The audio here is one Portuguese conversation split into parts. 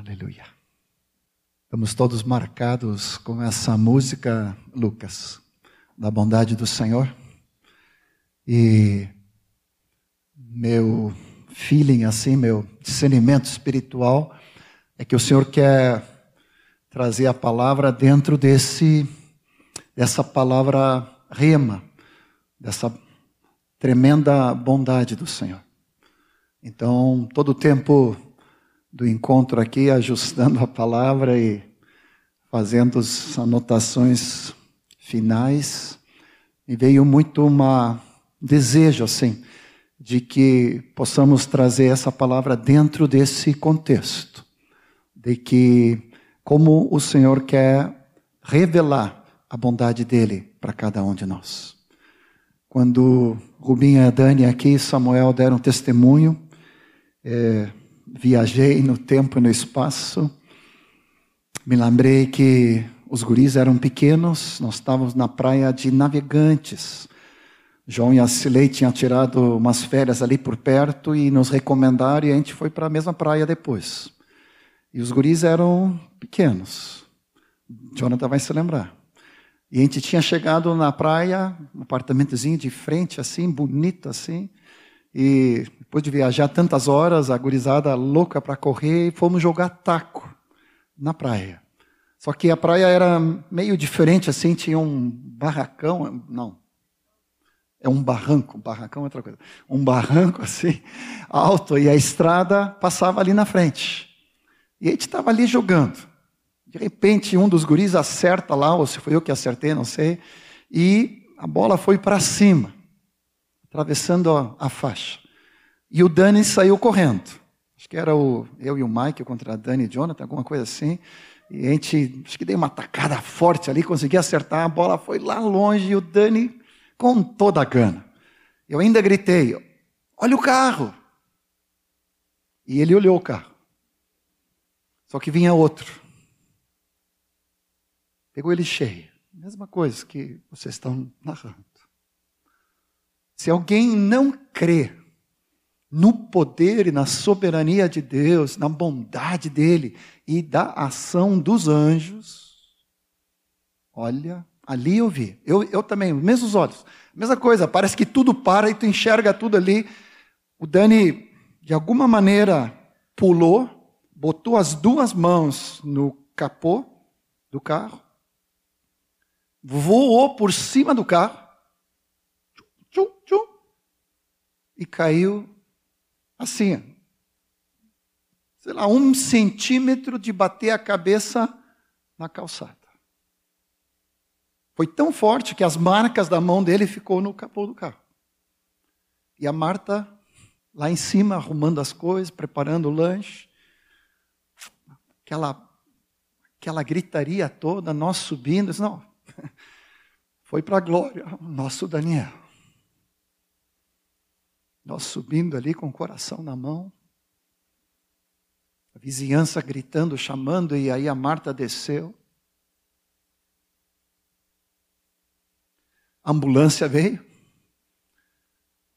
Aleluia. Estamos todos marcados com essa música, Lucas, da bondade do Senhor. E meu feeling, assim, meu discernimento espiritual é que o Senhor quer trazer a palavra dentro desse, dessa palavra rema, dessa tremenda bondade do Senhor. Então, todo o tempo do encontro aqui, ajustando a palavra e fazendo as anotações finais, me veio muito uma desejo assim de que possamos trazer essa palavra dentro desse contexto, de que como o Senhor quer revelar a bondade dele para cada um de nós. Quando Rubinho e a Dani aqui, Samuel deram testemunho, é, viajei no tempo e no espaço. Me lembrei que os guris eram pequenos, nós estávamos na praia de Navegantes. João e a Cilei tinham tirado umas férias ali por perto e nos recomendaram e a gente foi para a mesma praia depois. E os guris eram pequenos. Jonathan vai se lembrar. E a gente tinha chegado na praia, um apartamentozinho de frente, assim, bonito assim. E depois de viajar tantas horas, a gurizada louca para correr, fomos jogar taco na praia. Só que a praia era meio diferente, assim, tinha um barracão, não, é um barranco, barracão é outra coisa, um barranco assim, alto, e a estrada passava ali na frente. E a gente estava ali jogando. De repente, um dos guris acerta lá, ou se foi eu que acertei, não sei, e a bola foi para cima atravessando a, a faixa. E o Dani saiu correndo. Acho que era o, eu e o Mike contra a Dani e Jonathan, alguma coisa assim. E a gente, acho que dei uma tacada forte ali, consegui acertar, a bola foi lá longe e o Dani com toda a gana. Eu ainda gritei: Olha o carro! E ele olhou o carro. Só que vinha outro. Pegou ele cheio. Mesma coisa que vocês estão narrando. Se alguém não crê no poder e na soberania de Deus, na bondade dele e da ação dos anjos, olha, ali eu vi, eu, eu também, os mesmos olhos, mesma coisa, parece que tudo para e tu enxerga tudo ali. O Dani, de alguma maneira, pulou, botou as duas mãos no capô do carro, voou por cima do carro, tchum, tchum, e caiu assim, sei lá, um centímetro de bater a cabeça na calçada. Foi tão forte que as marcas da mão dele ficou no capô do carro. E a Marta lá em cima arrumando as coisas, preparando o lanche. Aquela aquela gritaria toda, nós subindo, não. Foi para a glória, nosso Daniel. Nós subindo ali com o coração na mão, a vizinhança gritando, chamando, e aí a Marta desceu. A ambulância veio.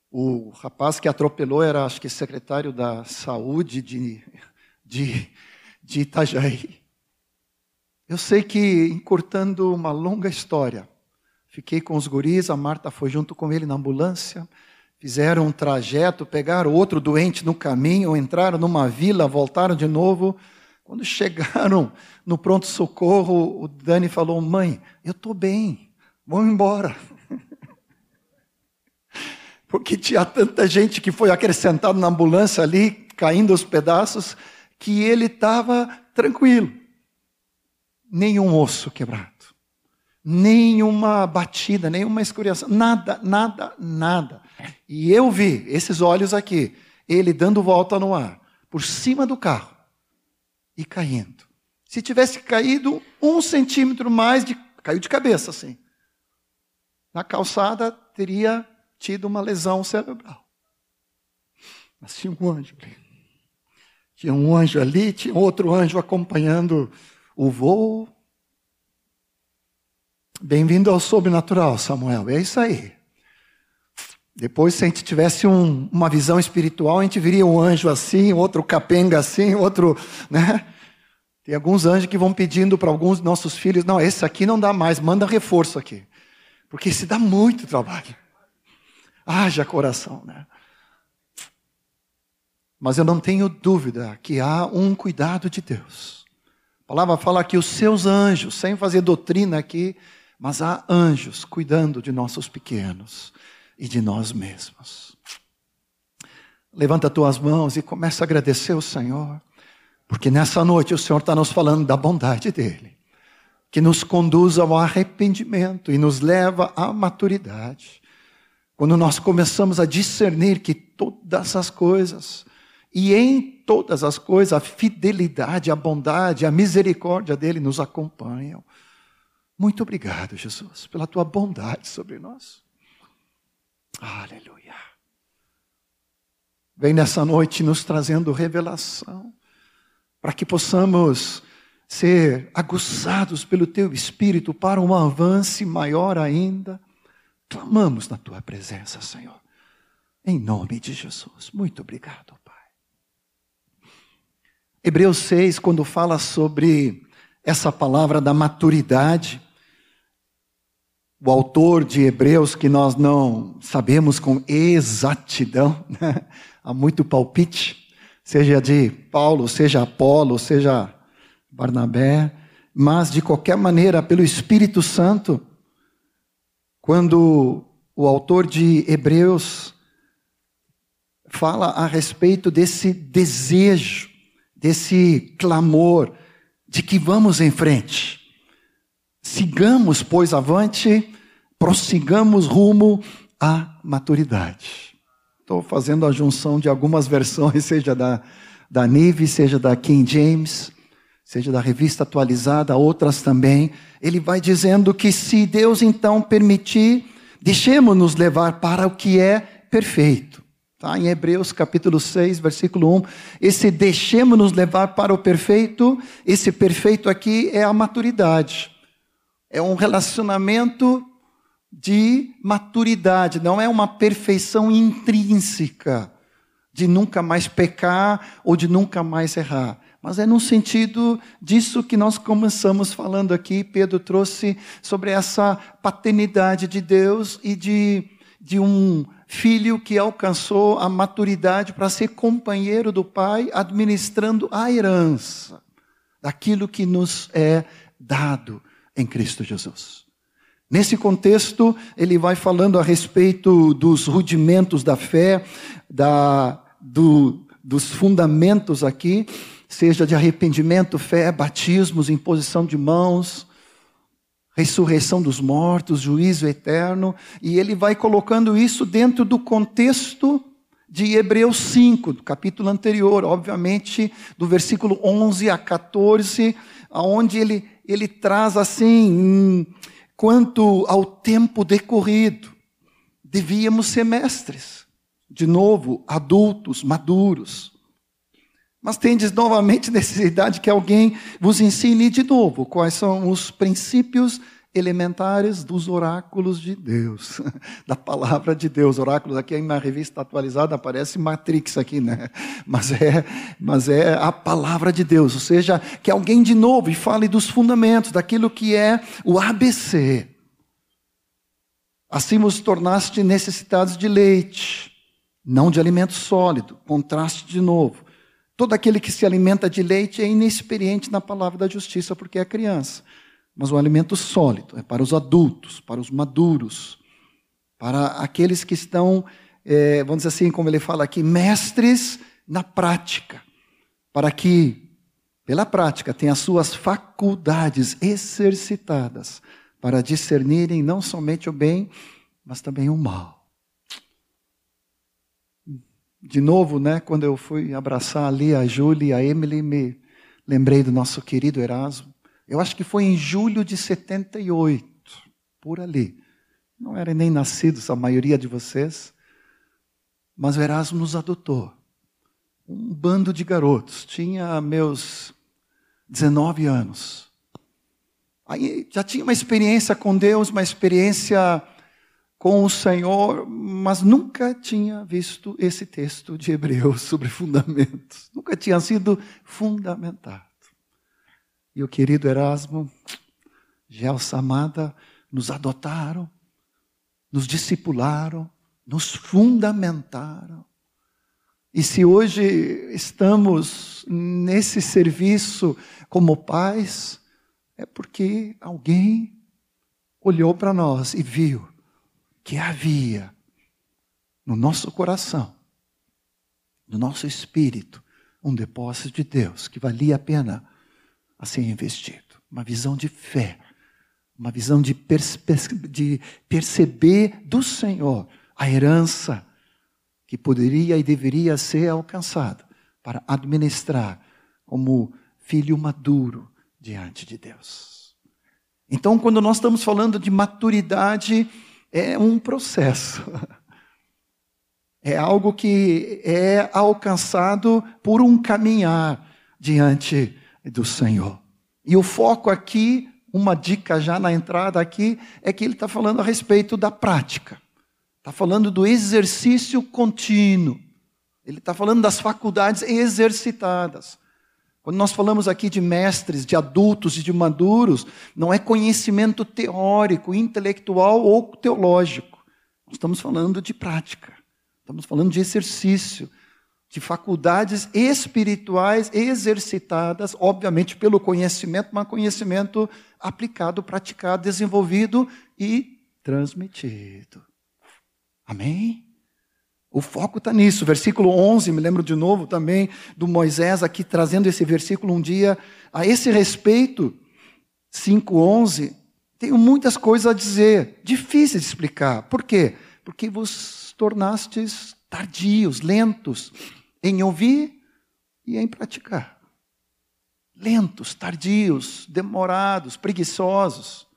O rapaz que atropelou era, acho que, secretário da saúde de, de, de Itajaí. Eu sei que, encurtando uma longa história, fiquei com os guris, a Marta foi junto com ele na ambulância fizeram um trajeto, pegaram outro doente no caminho, entraram numa vila, voltaram de novo. Quando chegaram no pronto-socorro, o Dani falou: Mãe, eu estou bem, vamos embora. Porque tinha tanta gente que foi acrescentado na ambulância ali, caindo aos pedaços, que ele estava tranquilo. Nenhum osso quebrado nenhuma batida, nenhuma escuriação, nada, nada, nada. E eu vi esses olhos aqui, ele dando volta no ar, por cima do carro e caindo. Se tivesse caído um centímetro mais, de, caiu de cabeça assim. Na calçada teria tido uma lesão cerebral. Mas tinha um anjo ali. Tinha um anjo ali, tinha outro anjo acompanhando o voo. Bem-vindo ao sobrenatural, Samuel. É isso aí. Depois, se a gente tivesse um, uma visão espiritual, a gente viria um anjo assim, outro capenga assim, outro, né? Tem alguns anjos que vão pedindo para alguns nossos filhos: não, esse aqui não dá mais, manda reforço aqui. Porque esse dá muito trabalho. Haja coração, né? Mas eu não tenho dúvida que há um cuidado de Deus. A palavra fala que os seus anjos, sem fazer doutrina aqui, mas há anjos cuidando de nossos pequenos e de nós mesmos. Levanta tuas mãos e começa a agradecer o Senhor, porque nessa noite o Senhor está nos falando da bondade dEle, que nos conduz ao arrependimento e nos leva à maturidade. Quando nós começamos a discernir que todas as coisas, e em todas as coisas, a fidelidade, a bondade, a misericórdia dele nos acompanham. Muito obrigado, Jesus, pela tua bondade sobre nós. Aleluia. Vem nessa noite nos trazendo revelação, para que possamos ser aguçados pelo teu espírito para um avanço maior ainda. Clamamos na tua presença, Senhor. Em nome de Jesus. Muito obrigado, Pai. Hebreus 6, quando fala sobre essa palavra da maturidade, o autor de Hebreus, que nós não sabemos com exatidão, né? há muito palpite, seja de Paulo, seja Apolo, seja Barnabé, mas de qualquer maneira, pelo Espírito Santo, quando o autor de Hebreus fala a respeito desse desejo, desse clamor de que vamos em frente. Sigamos, pois, avante prossigamos rumo à maturidade. Estou fazendo a junção de algumas versões, seja da, da Nive, seja da King James, seja da revista atualizada, outras também. Ele vai dizendo que se Deus então permitir, deixemos-nos levar para o que é perfeito. Tá? Em Hebreus capítulo 6, versículo 1, esse deixemos-nos levar para o perfeito, esse perfeito aqui é a maturidade. É um relacionamento de maturidade, não é uma perfeição intrínseca de nunca mais pecar ou de nunca mais errar. Mas é no sentido disso que nós começamos falando aqui. Pedro trouxe sobre essa paternidade de Deus e de, de um filho que alcançou a maturidade para ser companheiro do pai, administrando a herança daquilo que nos é dado em Cristo Jesus. Nesse contexto, ele vai falando a respeito dos rudimentos da fé, da, do, dos fundamentos aqui, seja de arrependimento, fé, batismos, imposição de mãos, ressurreição dos mortos, juízo eterno, e ele vai colocando isso dentro do contexto de Hebreus 5, do capítulo anterior, obviamente, do versículo 11 a 14, aonde ele, ele traz assim quanto ao tempo decorrido. Devíamos ser mestres, de novo, adultos, maduros. Mas tendes novamente necessidade que alguém vos ensine de novo quais são os princípios elementares dos oráculos de Deus, da palavra de Deus. Oráculos aqui uma revista atualizada aparece Matrix aqui, né? Mas é, mas é a palavra de Deus, ou seja, que alguém de novo e fale dos fundamentos, daquilo que é o ABC. Assim vos tornaste necessitados de leite, não de alimento sólido. Contraste de novo. Todo aquele que se alimenta de leite é inexperiente na palavra da justiça, porque é criança. Mas o alimento sólido é para os adultos, para os maduros, para aqueles que estão, é, vamos dizer assim, como ele fala aqui, mestres na prática, para que, pela prática, tenham as suas faculdades exercitadas para discernirem não somente o bem, mas também o mal. De novo, né, quando eu fui abraçar ali a Júlia e a Emily, me lembrei do nosso querido Erasmo. Eu acho que foi em julho de 78, por ali. Não era nem nascidos a maioria de vocês, mas o Erasmo nos adotou. Um bando de garotos. Tinha meus 19 anos. Aí já tinha uma experiência com Deus, uma experiência com o Senhor, mas nunca tinha visto esse texto de Hebreus sobre fundamentos. Nunca tinha sido fundamentado. e o querido Erasmo, Gelsa Amada, nos adotaram, nos discipularam, nos fundamentaram. E se hoje estamos nesse serviço como pais, é porque alguém olhou para nós e viu que havia no nosso coração, no nosso espírito, um depósito de Deus que valia a pena a ser investido. Uma visão de fé, uma visão de, de perceber do Senhor a herança que poderia e deveria ser alcançada para administrar como filho maduro diante de Deus. Então, quando nós estamos falando de maturidade, é um processo. É algo que é alcançado por um caminhar diante do Senhor. E o foco aqui, uma dica já na entrada aqui, é que ele está falando a respeito da prática. Está falando do exercício contínuo. Ele está falando das faculdades exercitadas. Quando nós falamos aqui de mestres, de adultos e de maduros, não é conhecimento teórico, intelectual ou teológico. Nós estamos falando de prática. Estamos falando de exercício, de faculdades espirituais exercitadas, obviamente pelo conhecimento, mas conhecimento aplicado, praticado, desenvolvido e transmitido. Amém? O foco está nisso. Versículo 11, me lembro de novo também do Moisés aqui trazendo esse versículo um dia. A esse respeito, 5,11, tenho muitas coisas a dizer, difíceis de explicar. Por quê? Porque vos tornastes tardios, lentos em ouvir e em praticar. Lentos, tardios, demorados, preguiçosos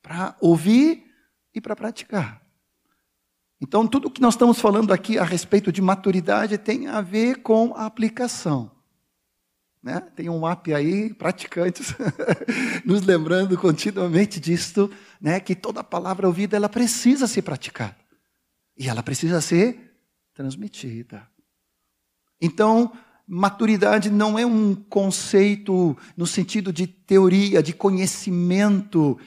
para ouvir e para praticar. Então, tudo que nós estamos falando aqui a respeito de maturidade tem a ver com a aplicação. Né? Tem um app aí, praticantes, nos lembrando continuamente disto, né? que toda palavra ouvida ela precisa ser praticada. E ela precisa ser transmitida. Então, maturidade não é um conceito no sentido de teoria, de conhecimento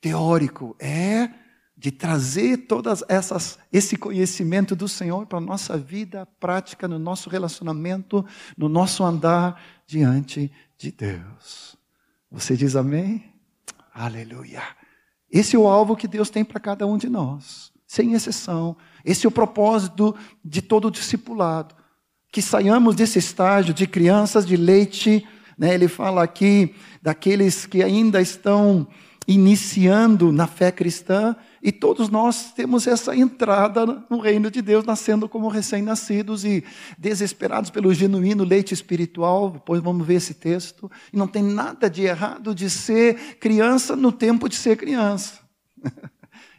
teórico. É de trazer todas essas esse conhecimento do Senhor para a nossa vida prática, no nosso relacionamento, no nosso andar diante de Deus. Você diz amém? Aleluia. Esse é o alvo que Deus tem para cada um de nós, sem exceção. Esse é o propósito de todo discipulado. Que saiamos desse estágio de crianças de leite, né? ele fala aqui daqueles que ainda estão iniciando na fé cristã, e todos nós temos essa entrada no reino de Deus, nascendo como recém-nascidos e desesperados pelo genuíno leite espiritual. Depois vamos ver esse texto. E não tem nada de errado de ser criança no tempo de ser criança.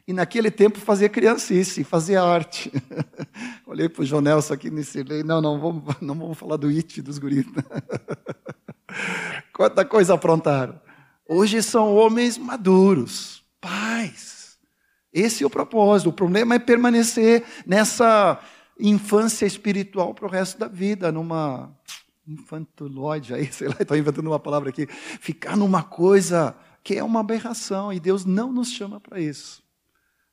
E naquele tempo fazer criancice, fazer arte. Olhei para o João Nelson aqui nesse lei. Não, não vamos, não vamos falar do it dos guris. Quanta coisa aprontaram. Hoje são homens maduros, pais. Esse é o propósito. O problema é permanecer nessa infância espiritual para o resto da vida, numa infantilóide aí, sei lá, estou inventando uma palavra aqui. Ficar numa coisa que é uma aberração e Deus não nos chama para isso.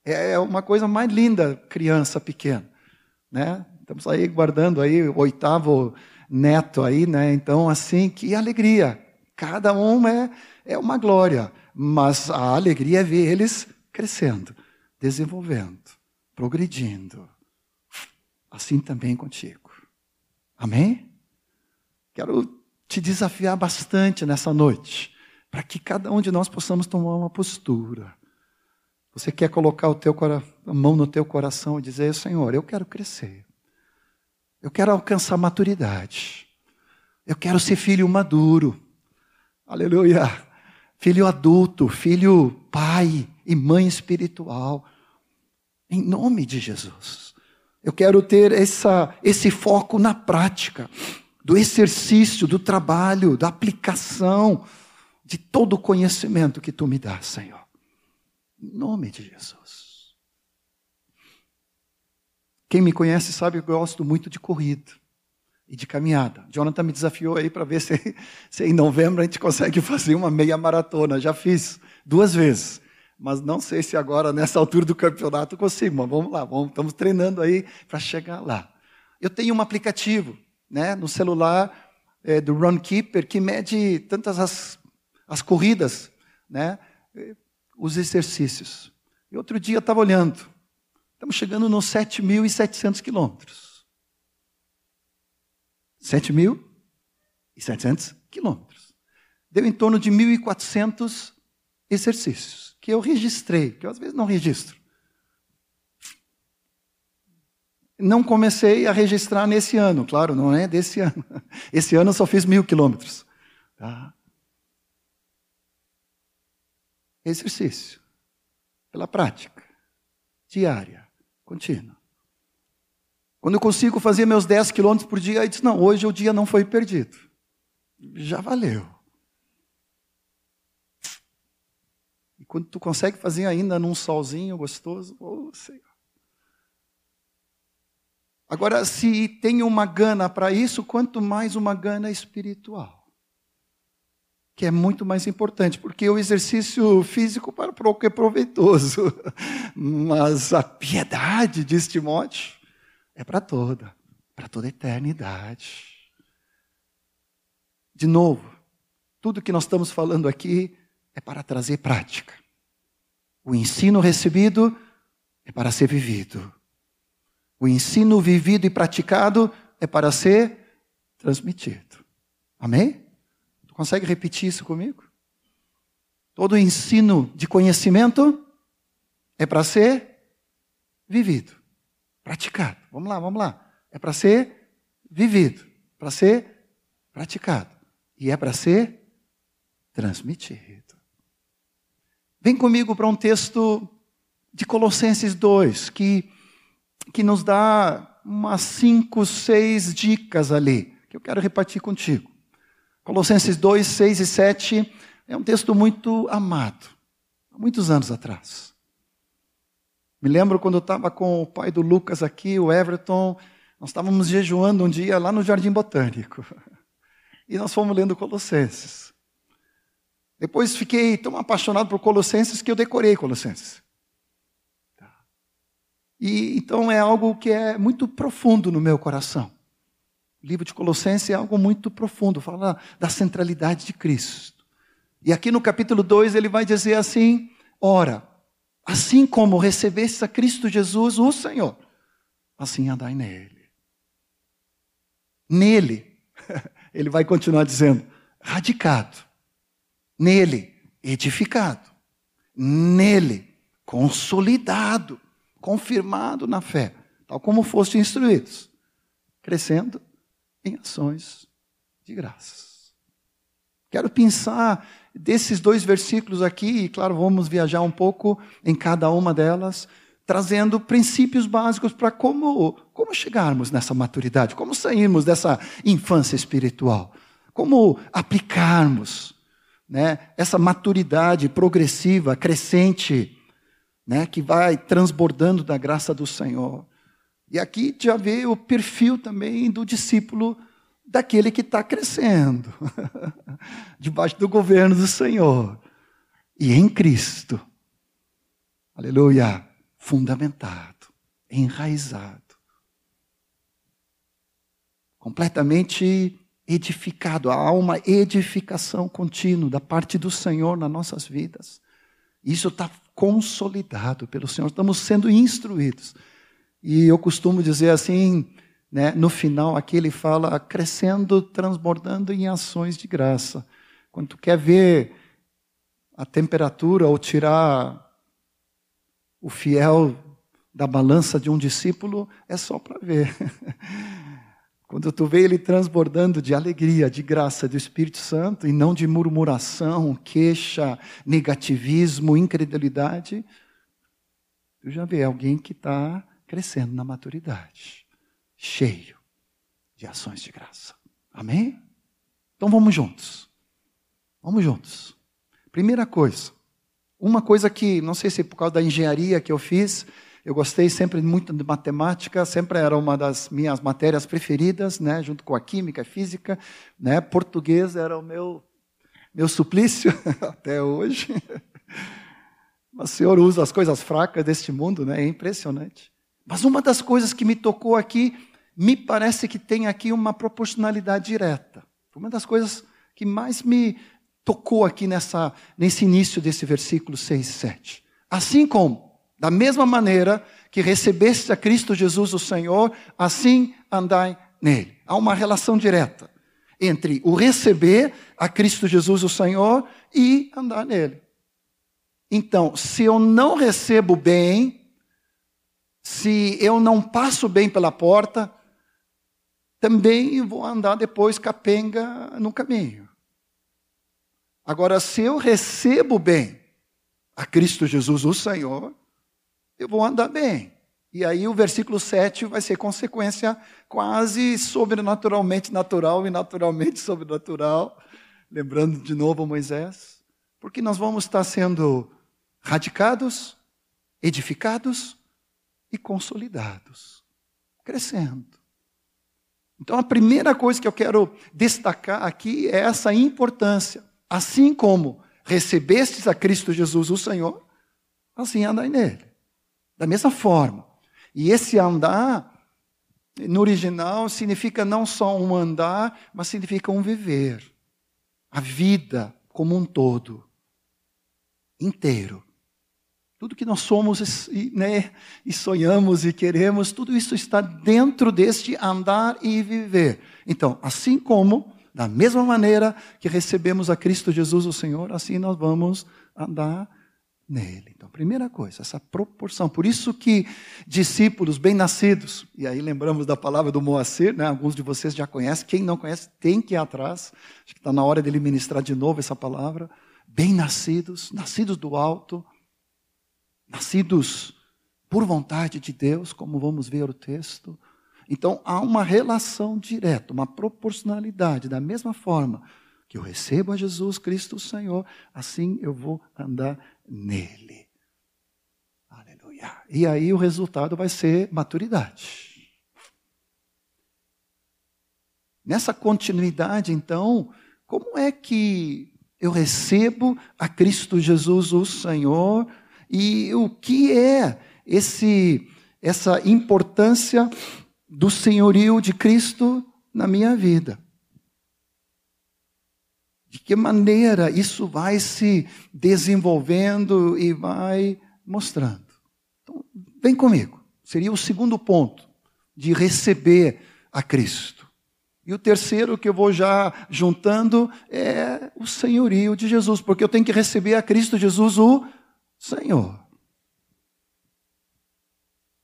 É, é uma coisa mais linda, criança pequena, né? Estamos aí guardando aí o oitavo neto aí, né? Então, assim, que alegria. Cada um é é uma glória, mas a alegria é ver eles crescendo, desenvolvendo, progredindo. Assim também contigo. Amém? Quero te desafiar bastante nessa noite, para que cada um de nós possamos tomar uma postura. Você quer colocar o teu, a mão no teu coração e dizer: Senhor, eu quero crescer. Eu quero alcançar maturidade. Eu quero ser filho maduro. Aleluia filho adulto, filho pai e mãe espiritual. Em nome de Jesus. Eu quero ter essa, esse foco na prática, do exercício, do trabalho, da aplicação de todo o conhecimento que tu me dá, Senhor. Em nome de Jesus. Quem me conhece sabe que eu gosto muito de corrida. e de caminhada. Jonathan me desafiou aí para ver se, se em novembro a gente consegue fazer uma meia maratona. Já fiz duas vezes. Mas não sei se agora, nessa altura do campeonato, consigo. Mas vamos lá, vamos, estamos treinando aí para chegar lá. Eu tenho um aplicativo né, no celular é, do Runkeeper que mede tantas as, as corridas, né, os exercícios. E outro dia eu estava olhando, estamos chegando nos 7.700 quilômetros. 7.700 quilômetros. Deu em torno de 1.400 exercícios, que eu registrei, que eu às vezes não registro. Não comecei a registrar nesse ano, claro, não é desse ano. Esse ano eu só fiz mil quilômetros. Tá? Exercício pela prática, diária, contínua. Quando eu consigo fazer meus 10 quilômetros por dia, eu disse, não, hoje o dia não foi perdido. Já valeu. E quando tu consegue fazer ainda num solzinho gostoso, oh Senhor. Agora, se tem uma gana para isso, quanto mais uma gana espiritual que é muito mais importante, porque o exercício físico para pouco é proveitoso, mas a piedade, diz Timóteo, é para toda, para toda a eternidade. De novo, tudo que nós estamos falando aqui é para trazer prática. O ensino recebido é para ser vivido. O ensino vivido e praticado é para ser transmitido. Amém? Consegue repetir isso comigo? Todo ensino de conhecimento é para ser vivido, praticado. Vamos lá, vamos lá. É para ser vivido, para ser praticado. E é para ser transmitido. Vem comigo para um texto de Colossenses 2, que, que nos dá umas cinco, seis dicas ali, que eu quero repartir contigo. Colossenses 2, 6 e 7 é um texto muito amado, há muitos anos atrás. Me lembro quando eu estava com o pai do Lucas aqui, o Everton, nós estávamos jejuando um dia lá no Jardim Botânico. E nós fomos lendo Colossenses. Depois fiquei tão apaixonado por Colossenses que eu decorei Colossenses. Tá. E então é algo que é muito profundo no meu coração. O livro de Colossenses é algo muito profundo, fala da centralidade de Cristo. E aqui no capítulo 2 ele vai dizer assim: Ora, assim como recebeste a Cristo Jesus, o Senhor, assim andai nele. Nele, ele vai continuar dizendo, radicado. Nele, edificado. Nele, consolidado, confirmado na fé, tal como foste instruídos, crescendo em ações de graças. Quero pensar desses dois versículos aqui, e claro, vamos viajar um pouco em cada uma delas, trazendo princípios básicos para como, como chegarmos nessa maturidade, como sairmos dessa infância espiritual, como aplicarmos né, essa maturidade progressiva, crescente, né, que vai transbordando da graça do Senhor. E aqui já vê o perfil também do discípulo daquele que está crescendo, debaixo do governo do Senhor. E em Cristo, aleluia, fundamentado, enraizado, completamente edificado. Há uma edificação contínua da parte do Senhor nas nossas vidas. Isso está consolidado pelo Senhor, estamos sendo instruídos. E eu costumo dizer assim, né, no final aqui ele fala crescendo, transbordando em ações de graça. Quando tu quer ver a temperatura ou tirar o fiel da balança de um discípulo, é só para ver. Quando tu vê ele transbordando de alegria, de graça do Espírito Santo, e não de murmuração, queixa, negativismo, incredulidade, tu já vê alguém que está crescendo na maturidade, cheio de ações de graça. Amém? Então vamos juntos. Vamos juntos. Primeira coisa, uma coisa que, não sei se é por causa da engenharia que eu fiz, Eu gostei sempre muito de matemática, sempre era uma das minhas matérias preferidas, né, junto com a química, a física, né? Português era o meu meu suplício até hoje. Mas o Senhor usa as coisas fracas deste mundo, né? É impressionante. Mas uma das coisas que me tocou aqui, me parece que tem aqui uma proporcionalidade direta. Uma das coisas que mais me tocou aqui nessa, nesse início desse versículo 6 e 7. Assim como, da mesma maneira que recebeste a Cristo Jesus o Senhor, assim andai nele. Há uma relação direta entre o receber a Cristo Jesus o Senhor e andar nele. Então, se eu não recebo bem, se eu não passo bem pela porta, também vou andar depois capenga no caminho. Agora, se eu recebo bem a Cristo Jesus, o Senhor, eu vou andar bem. E aí o versículo 7 vai ser consequência quase sobrenaturalmente natural e naturalmente sobrenatural. Lembrando de novo Moisés. Porque nós vamos estar sendo radicados, edificados e consolidados, crescendo. Então a primeira coisa que eu quero destacar aqui é essa importância Assim como recebestes a Cristo Jesus, o Senhor, assim andai nele. Da mesma forma. E esse andar, no original, significa não só um andar, mas significa um viver. A vida como um todo, inteiro. Tudo que nós somos e, né, e sonhamos e queremos, tudo isso está dentro deste andar e viver. Então, assim como da mesma maneira que recebemos a Cristo Jesus, o Senhor, assim nós vamos andar nele. Então, primeira coisa, essa proporção. Por isso que discípulos bem-nascidos, e aí lembramos da palavra do Moacir, né? alguns de vocês já conhecem, quem não conhece tem que ir atrás, acho que está na hora dele ministrar de novo essa palavra. Bem-nascidos, nascidos do alto, nascidos por vontade de Deus, como vamos ver o texto, então há uma relação direta, uma proporcionalidade. Da mesma forma que eu recebo a Jesus Cristo o Senhor, assim eu vou andar nele. Aleluia. E aí o resultado vai ser maturidade. Nessa continuidade, então, como é que eu recebo a Cristo Jesus o Senhor e o que é esse essa importância do senhorio de Cristo na minha vida. De que maneira isso vai se desenvolvendo e vai mostrando. Então, vem comigo. Seria o segundo ponto de receber a Cristo. E o terceiro que eu vou já juntando é o senhorio de Jesus, porque eu tenho que receber a Cristo Jesus, o Senhor.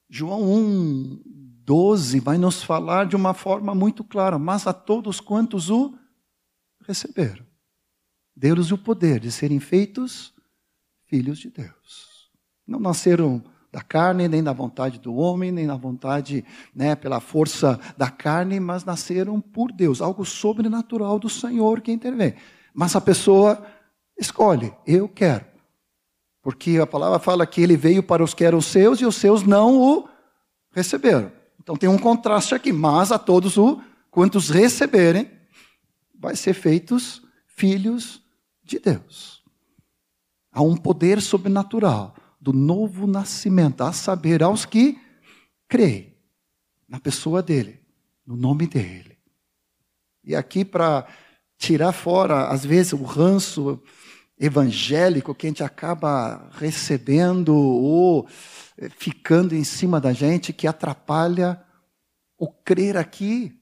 João 1, 12 vai nos falar de uma forma muito clara, mas a todos quantos o receberam, deu-lhes o poder de serem feitos filhos de Deus. Não nasceram da carne, nem da vontade do homem, nem da vontade, né, pela força da carne, mas nasceram por Deus, algo sobrenatural do Senhor que intervém. Mas a pessoa escolhe, eu quero. Porque a palavra fala que ele veio para os que eram seus e os seus não o receberam. Então tem um contraste aqui, mas a todos o quantos receberem vai ser feitos filhos de Deus. Há um poder sobrenatural do novo nascimento, a saber, aos que creem na pessoa dele, no nome dele. E aqui para tirar fora, às vezes, o ranço evangélico que a gente acaba recebendo ou ficando em cima da gente que atrapalha o crer aqui.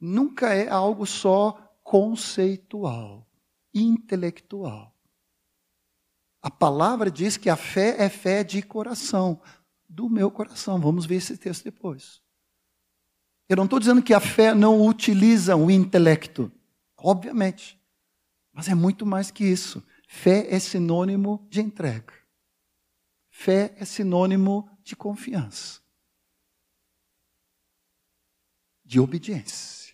Nunca é algo só conceitual, intelectual. A palavra diz que a fé é fé de coração, do meu coração. Vamos ver esse texto depois. Eu não estou dizendo que a fé não utiliza o intelecto, obviamente, mas é muito mais que isso. Fé é sinônimo de entrega. Fé é sinônimo de confiança, de obediência.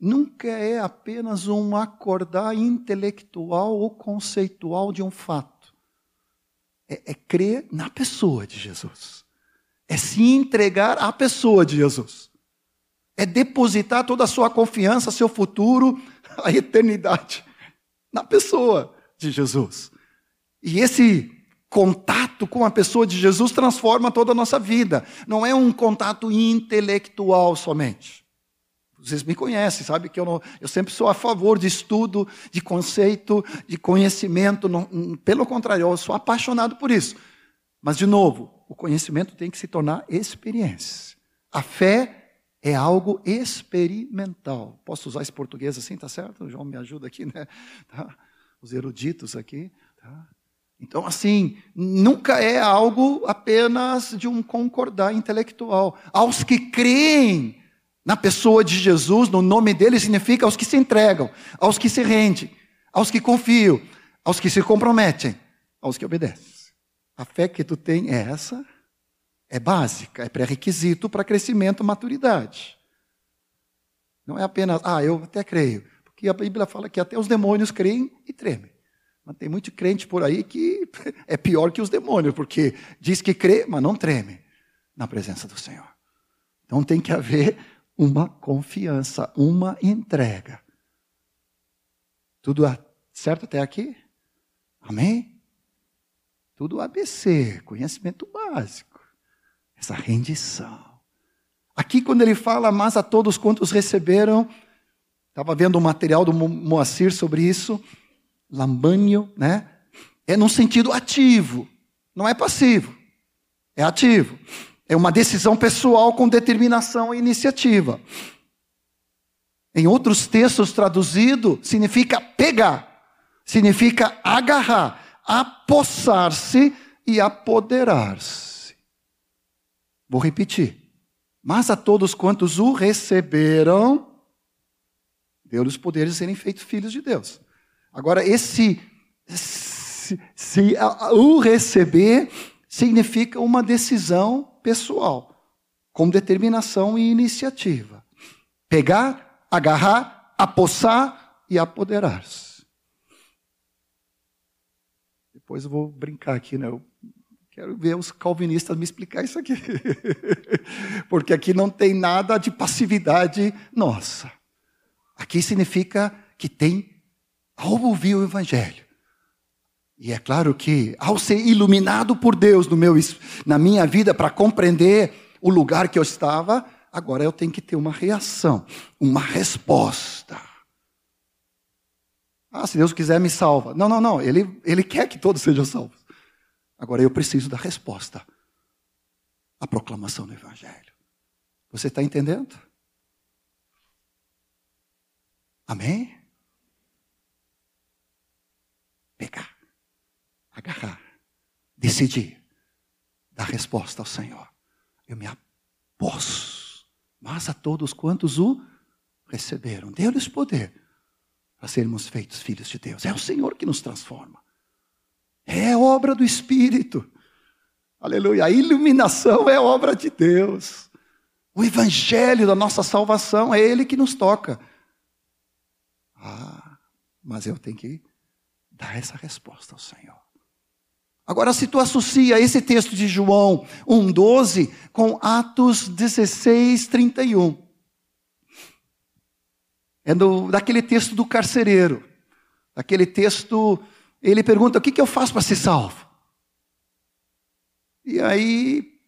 Nunca é apenas um acordar intelectual ou conceitual de um fato. É, é crer na pessoa de Jesus. é se entregar à pessoa de Jesus. É depositar toda a sua confiança, seu futuro, a eternidade na pessoa de Jesus. E esse contato com a pessoa de Jesus transforma toda a nossa vida. Não é um contato intelectual somente. Vocês me conhecem, sabe que eu, não, eu sempre sou a favor de estudo, de conceito, de conhecimento. Não, pelo contrário, eu sou apaixonado por isso. Mas, de novo, o conhecimento tem que se tornar experiência. A fé é algo experimental. Posso usar esse português assim, tá certo? O João me ajuda aqui, né? Tá? Os eruditos aqui. Tá? Então, assim, nunca é algo apenas de um concordar intelectual. Aos que creem na pessoa de Jesus, no nome dele, significa aos que se entregam, aos que se rendem, aos que confiam, aos que se comprometem, aos que obedecem. A fé que tu tem é essa, é básica, é pré-requisito para crescimento e maturidade. Não é apenas, ah, eu até creio, porque a Bíblia fala que até os demônios creem e tremem. Mas tem muito crente por aí que é pior que os demônios, porque diz que crê, mas não treme na presença do Senhor. Então tem que haver uma confiança, uma entrega. Tudo certo até aqui? Amém? Tudo ABC, conhecimento básico. Essa rendição. Aqui, quando ele fala, mas a todos quantos receberam, estava vendo um material do Moacir sobre isso, lambânio, né? É num sentido ativo, não é passivo, é ativo. É uma decisão pessoal com determinação e iniciativa. Em outros textos traduzido, significa pegar, significa agarrar, apossar-se e apoderar-se. Vou repetir. Mas a todos quantos o receberam, deu-lhes poderes de serem feitos filhos de Deus. Agora, esse se, se, o receber significa uma decisão pessoal, com determinação e iniciativa. Pegar, agarrar, apossar e apoderar-se. Depois eu vou brincar aqui, né? Eu quero ver os calvinistas me explicar isso aqui. Porque aqui não tem nada de passividade nossa. Aqui significa que tem ao ouvir o evangelho, e é claro que, ao ser iluminado por Deus no meu, na minha vida para compreender o lugar que eu estava, agora eu tenho que ter uma reação, uma resposta. Ah, se Deus quiser, me salva. Não, não, não. Ele, ele quer que todos sejam salvos. Agora eu preciso da resposta à proclamação do Evangelho. Você está entendendo? Amém? Pecar agarrar, decidir, dar resposta ao Senhor. Eu me aposto, mas a todos quantos o receberam, deu-lhes poder para sermos feitos filhos de Deus. É o Senhor que nos transforma. É obra do Espírito. Aleluia. A iluminação é obra de Deus. O evangelho da nossa salvação é ele que nos toca. Ah, mas eu tenho que dar essa resposta ao Senhor. Agora, se tu associa esse texto de João 1,12 com Atos 16, 31. É do, daquele texto do carcereiro. Aquele texto, ele pergunta: o que, que eu faço para ser salvo? E aí,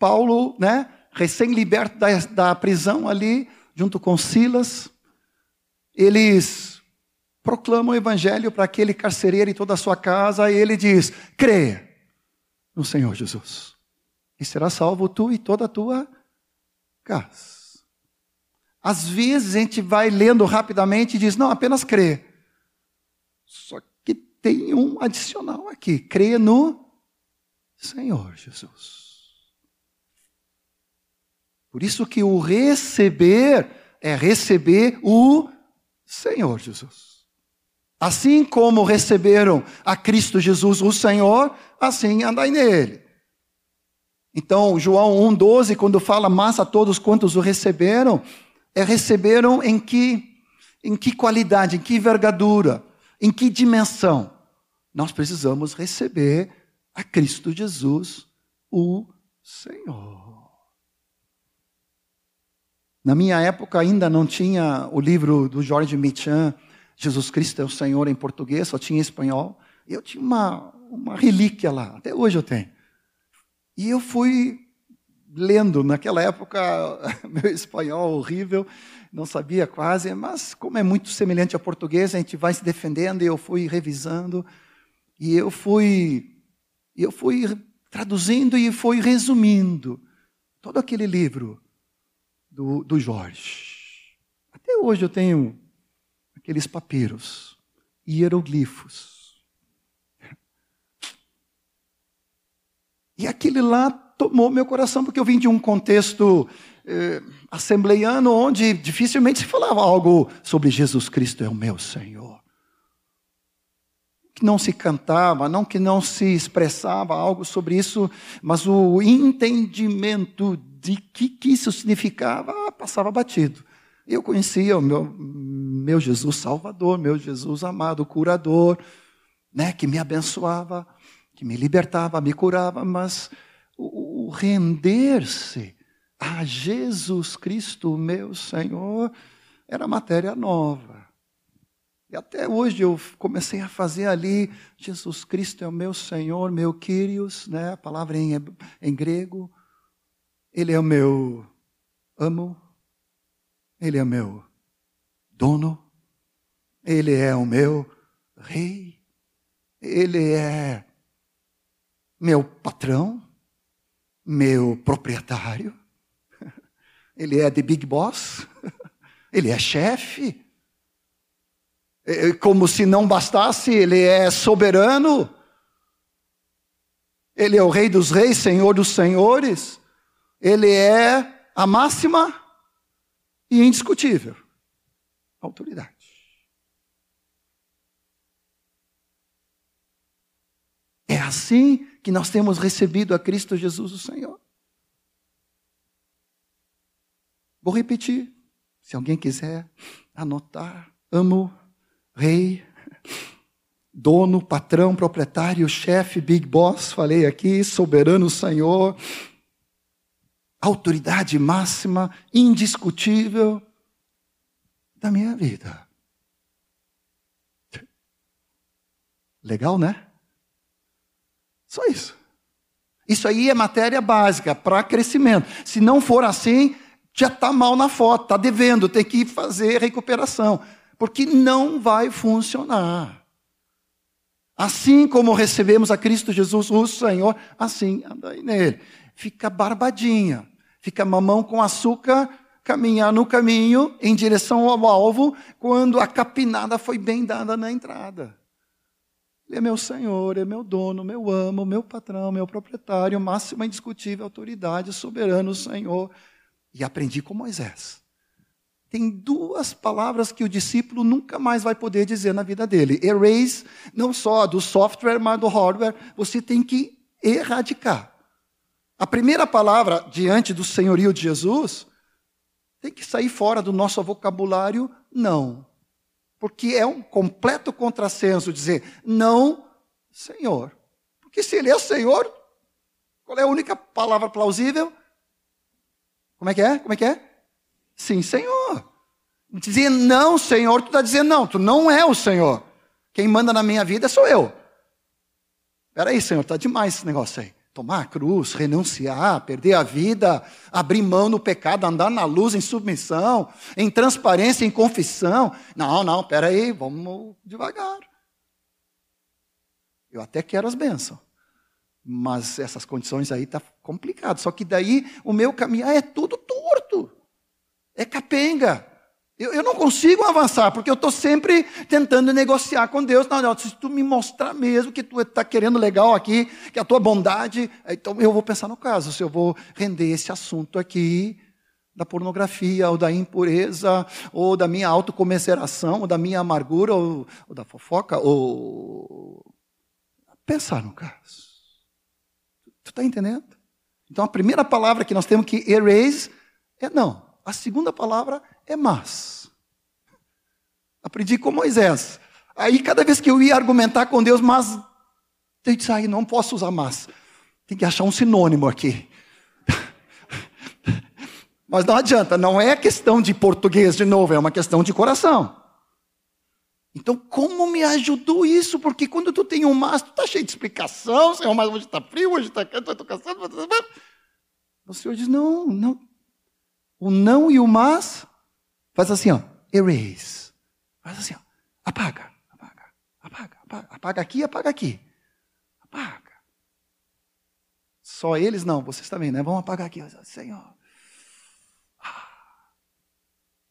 Paulo, né, recém-liberto da, da prisão ali, junto com Silas, eles proclama o evangelho para aquele carcereiro e toda a sua casa, e ele diz: creia no Senhor Jesus, e será salvo tu e toda a tua casa. Às vezes a gente vai lendo rapidamente e diz: não, apenas crê. Só que tem um adicional aqui: crê no Senhor Jesus. Por isso que o receber é receber o Senhor Jesus. Assim como receberam a Cristo Jesus, o Senhor, assim andai nele. Então, João 1,12, quando fala, mas a todos quantos o receberam, é receberam em que, em que qualidade, em que envergadura, em que dimensão? Nós precisamos receber a Cristo Jesus, o Senhor. Na minha época ainda não tinha o livro do Jorge Michan, Jesus Cristo é o Senhor em português, só tinha em espanhol. Eu tinha uma, uma relíquia lá, até hoje eu tenho. E eu fui lendo, naquela época, meu espanhol horrível, não sabia quase, mas como é muito semelhante ao português, a gente vai se defendendo e eu fui revisando e eu fui eu fui traduzindo e fui resumindo todo aquele livro do, do Jorge. Até hoje eu tenho aqueles papiros, hieroglifos. E aquele lá tomou meu coração, porque eu vim de um contexto eh, assembleiano onde dificilmente se falava algo sobre Jesus Cristo é o meu Senhor. Que não se cantava, não que não se expressava algo sobre isso, mas o entendimento de que, que isso significava passava batido. Eu conhecia o meu, meu Jesus Salvador, meu Jesus amado, curador, né, que me abençoava, que me libertava, me curava, mas o, o render-se a Jesus Cristo, meu Senhor, era matéria nova. E até hoje eu comecei a fazer ali, Jesus Cristo é o meu Senhor, meu Kyrios, né, a palavra em, em grego, ele é o meu amo, Ele é meu dono, Ele é o meu rei, Ele é meu patrão, meu proprietário, Ele é the big boss, Ele é chefe. Como se não bastasse, Ele é soberano. Ele é o Rei dos Reis, Senhor dos Senhores. Ele é a máxima e indiscutível autoridade. É assim que nós temos recebido a Cristo Jesus, o Senhor. Vou repetir, se alguém quiser anotar. Amo, rei, dono, patrão, proprietário, chefe, big boss, falei aqui, soberano Senhor, autoridade máxima, indiscutível da minha vida. Legal, né? Só isso. Isso aí é matéria básica para crescimento. Se não for assim, já está mal na foto, está devendo, tem que fazer recuperação. Porque não vai funcionar. Assim como recebemos a Cristo Jesus, o Senhor, assim andai nele. Fica barbadinha fica mamão com açúcar, caminhar no caminho em direção ao alvo, quando a capinada foi bem dada na entrada. Ele é meu Senhor, é meu dono, meu amo, meu patrão, meu proprietário, máxima indiscutível autoridade, soberano Senhor. E aprendi com Moisés. Tem duas palavras que o discípulo nunca mais vai poder dizer na vida dele. Erase, não só do software, mas do hardware. Você tem que erradicar. A primeira palavra diante do senhorio de Jesus tem que sair fora do nosso vocabulário, não. Porque é um completo contrassenso dizer não, Senhor. Porque se ele é Senhor, qual é a única palavra plausível? Como é que é? Como é que é? Sim, Senhor. Dizer não, Senhor, tu está dizendo não, tu não é o Senhor. Quem manda na minha vida sou eu. Espera aí, Senhor, está demais esse negócio aí tomar a cruz, renunciar, perder a vida, abrir mão no pecado, andar na luz em submissão, em transparência, em confissão. Não, não, peraí, vamos devagar. Eu até quero as bênçãos, mas essas condições aí tá complicado. Só que daí o meu caminhar é tudo torto, é capenga. Eu, eu não consigo avançar, porque eu estou sempre tentando negociar com Deus. Não, não, se tu me mostrar mesmo que tu está querendo legal aqui, que a tua bondade, então eu vou pensar no caso, se eu vou render esse assunto aqui da pornografia, ou da impureza, ou da minha autocomiseração, ou da minha amargura, ou, ou da fofoca, ou pensar no caso. Tu está entendendo? Então a primeira palavra que nós temos que erase é não. A segunda palavra é mas. Aprendi com Moisés. Aí, cada vez que eu ia argumentar com Deus, mas, eu disse, aí não posso usar mas. Tem que achar um sinônimo aqui. Mas não adianta, não é questão de português de novo, é uma questão de coração. Então, como me ajudou isso? Porque quando tu tem um mas, tu tá cheio de explicação, Senhor, mas hoje está frio, hoje está quente, estou cansado. O Senhor diz, não, não. O não e o mas, faz assim, ó, erase. Faz assim, ó, apaga, apaga, apaga, apaga, apaga aqui, apaga aqui. Apaga. Só eles não, vocês também, né? Vamos apagar aqui. Senhor.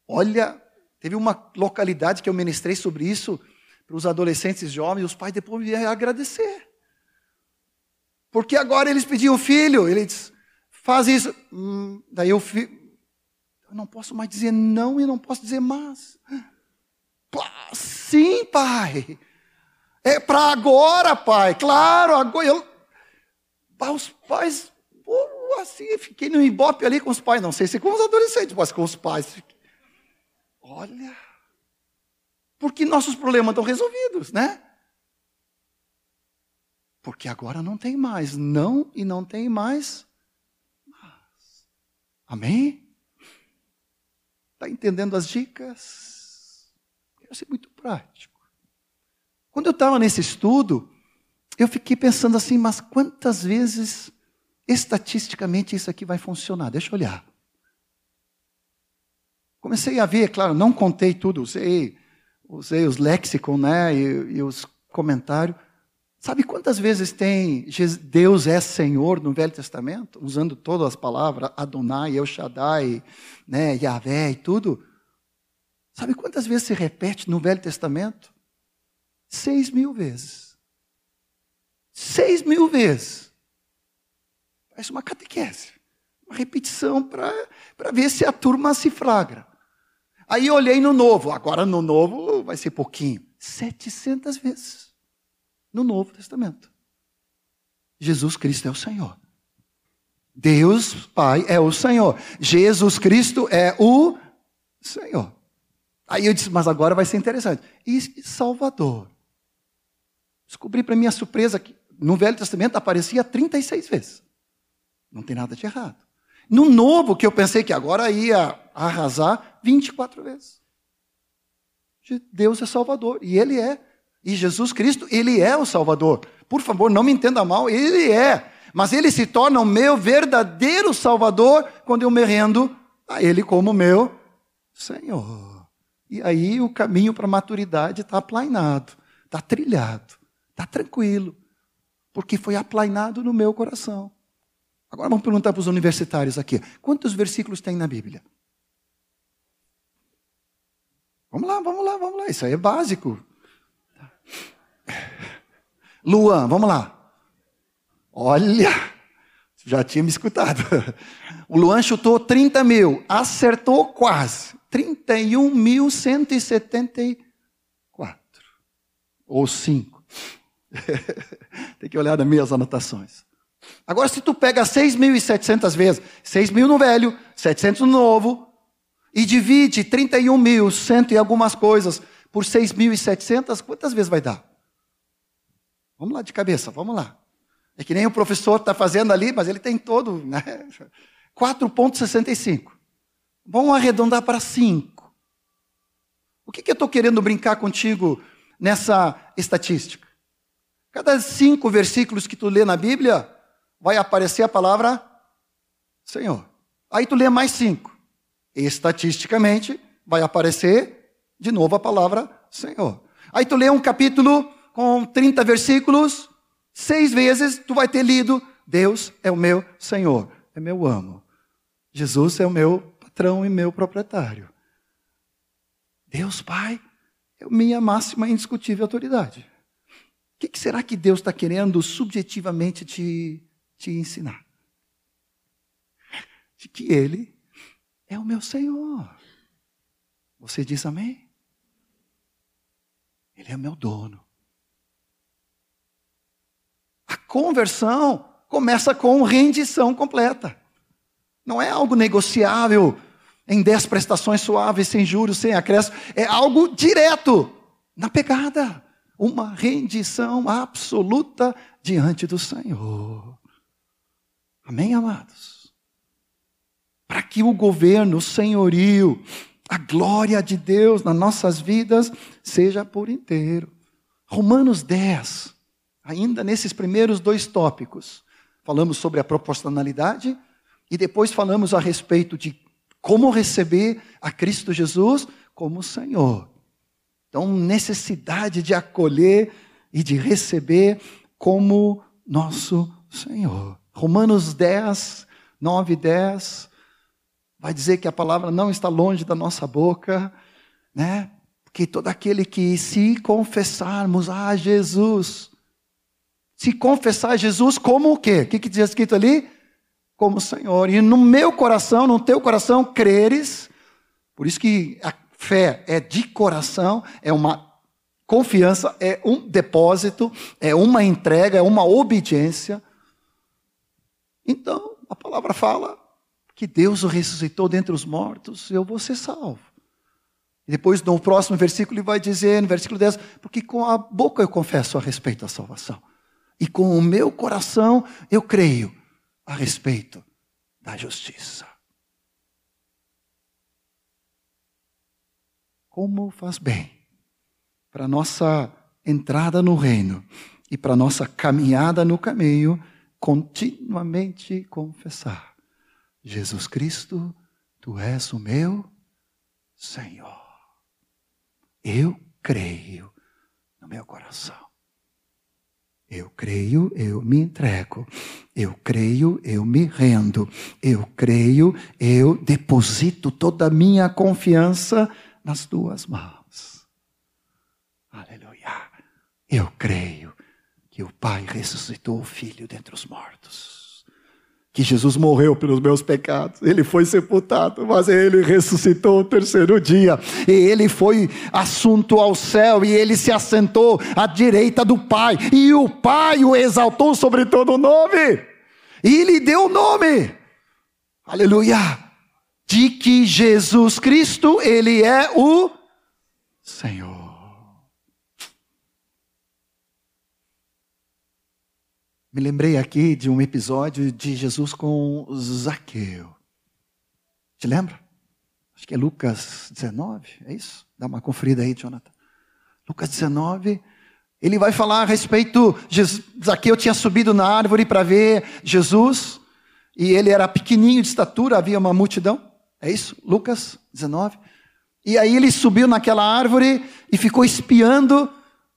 Olha, teve uma localidade que eu ministrei sobre isso para os adolescentes jovens, os pais depois vieram agradecer. Porque agora eles pediam filho, eles faz isso. Hum, daí eu, fi, eu não posso mais dizer não e não posso dizer mas. Sim, pai. É para agora, pai. Claro, agora. Eu, os pais, assim, fiquei no ibope ali com os pais. Não sei se com os adolescentes, mas com os pais. Olha, porque nossos problemas estão resolvidos, né? Porque agora não tem mais não e não tem mais mas. Amém? Está entendendo as dicas? Quero ser muito prático. Quando eu estava nesse estudo, eu fiquei pensando assim, mas quantas vezes estatisticamente isso aqui vai funcionar? Deixa eu olhar. Comecei a ver, claro, não contei tudo, usei, usei os lexicon, né, e, e os comentários. Sabe quantas vezes tem Deus é Senhor no Velho Testamento, usando todas as palavras, Adonai, El Shaddai, né, Yahvé e tudo? Sabe quantas vezes se repete no Velho Testamento? Seis mil vezes. Seis mil vezes. Parece uma catequese, uma repetição para ver se a turma se flagra. Aí olhei no novo, agora no novo vai ser pouquinho. 700 vezes no Novo Testamento. Jesus Cristo é o Senhor. Deus Pai é o Senhor. Jesus Cristo é o Senhor. Aí eu disse, mas agora vai ser interessante. E Salvador. Descobri para minha surpresa que no Velho Testamento aparecia 36 vezes. Não tem nada de errado. No Novo, que eu pensei que agora ia arrasar 24 vezes. Deus é Salvador, e Ele é. E Jesus Cristo, Ele é o Salvador. Por favor, não me entenda mal, Ele é. Mas Ele se torna o meu verdadeiro Salvador quando eu me rendo a Ele como meu Senhor. E aí o caminho para a maturidade está aplainado, está trilhado, está tranquilo, porque foi aplainado no meu coração. Agora vamos perguntar para os universitários aqui: quantos versículos tem na Bíblia? Vamos lá, vamos lá, vamos lá. Isso aí é básico. Luan, vamos lá. Olha, já tinha me escutado. O Luan chutou 30 mil, acertou quase. 31.174. Ou 5. Tem que olhar nas minhas anotações. Agora, se tu pega 6.700 vezes, 6 mil no velho, 700 no novo, e divide 31 mil, cento e algumas coisas, por 6.700, quantas vezes vai dar? Vamos lá de cabeça, vamos lá. É que nem o professor está fazendo ali, mas ele tem todo, né? 4,65. Vamos arredondar para 5. O que, que eu estou querendo brincar contigo nessa estatística? Cada cinco versículos que tu lê na Bíblia, vai aparecer a palavra Senhor. Aí tu lê mais cinco estatisticamente, vai aparecer de novo a palavra Senhor. Aí tu lê um capítulo com 30 versículos, seis vezes tu vai ter lido: Deus é o meu Senhor, é meu amo. Jesus é o meu patrão e meu proprietário. Deus Pai é minha máxima e indiscutível autoridade. O que, será que Deus está querendo subjetivamente te, te ensinar? De que Ele é o meu Senhor. Você diz amém? Ele é meu dono. A conversão começa com rendição completa. Não é algo negociável em dez prestações suaves, sem juros, sem acréscimo. É algo direto, na pegada. Uma rendição absoluta diante do Senhor. Amém, amados? para que o governo, o senhorio, a glória de Deus nas nossas vidas seja por inteiro. Romanos 10, ainda nesses primeiros dois tópicos, falamos sobre a proporcionalidade e depois falamos a respeito de como receber a Cristo Jesus como Senhor. Então, necessidade de acolher e de receber como nosso Senhor. Romanos 10, 9 e 10 vai dizer que a palavra não está longe da nossa boca, né? Que todo aquele que se confessarmos a Jesus, se confessar a Jesus como o quê? O que, que diz escrito ali? Como Senhor. E no meu coração, no teu coração, creres. Por isso que a fé é de coração, é uma confiança, é um depósito, é uma entrega, é uma obediência. Então, a palavra fala que Deus o ressuscitou dentre os mortos, eu vou ser salvo. Depois, no próximo versículo, ele vai dizer, no versículo 10, porque com a boca eu confesso a respeito da salvação, e com o meu coração eu creio a respeito da justiça. Como faz bem para nossa entrada no reino e para nossa caminhada no caminho, continuamente confessar Jesus Cristo, tu és o meu Senhor. Eu creio no meu coração. Eu creio, eu me entrego. Eu creio, eu me rendo. Eu creio, eu deposito toda a minha confiança nas tuas mãos. Aleluia. Eu creio que o Pai ressuscitou o Filho dentre os mortos que Jesus morreu pelos meus pecados, ele foi sepultado, mas ele ressuscitou o terceiro dia, e ele foi assunto ao céu, e ele se assentou à direita do Pai, e o Pai o exaltou sobre todo o nome, e lhe deu o nome, aleluia, de que Jesus Cristo, ele é o Senhor. Me lembrei aqui de um episódio de Jesus com Zaqueu. Te lembra? Acho que é Lucas 19, é isso? Dá uma conferida aí, Jonathan. Lucas 19, ele vai falar a respeito. Zaqueu tinha subido na árvore para ver Jesus, e ele era pequenininho de estatura, havia uma multidão. É isso? Lucas 19. E aí ele subiu naquela árvore e ficou espiando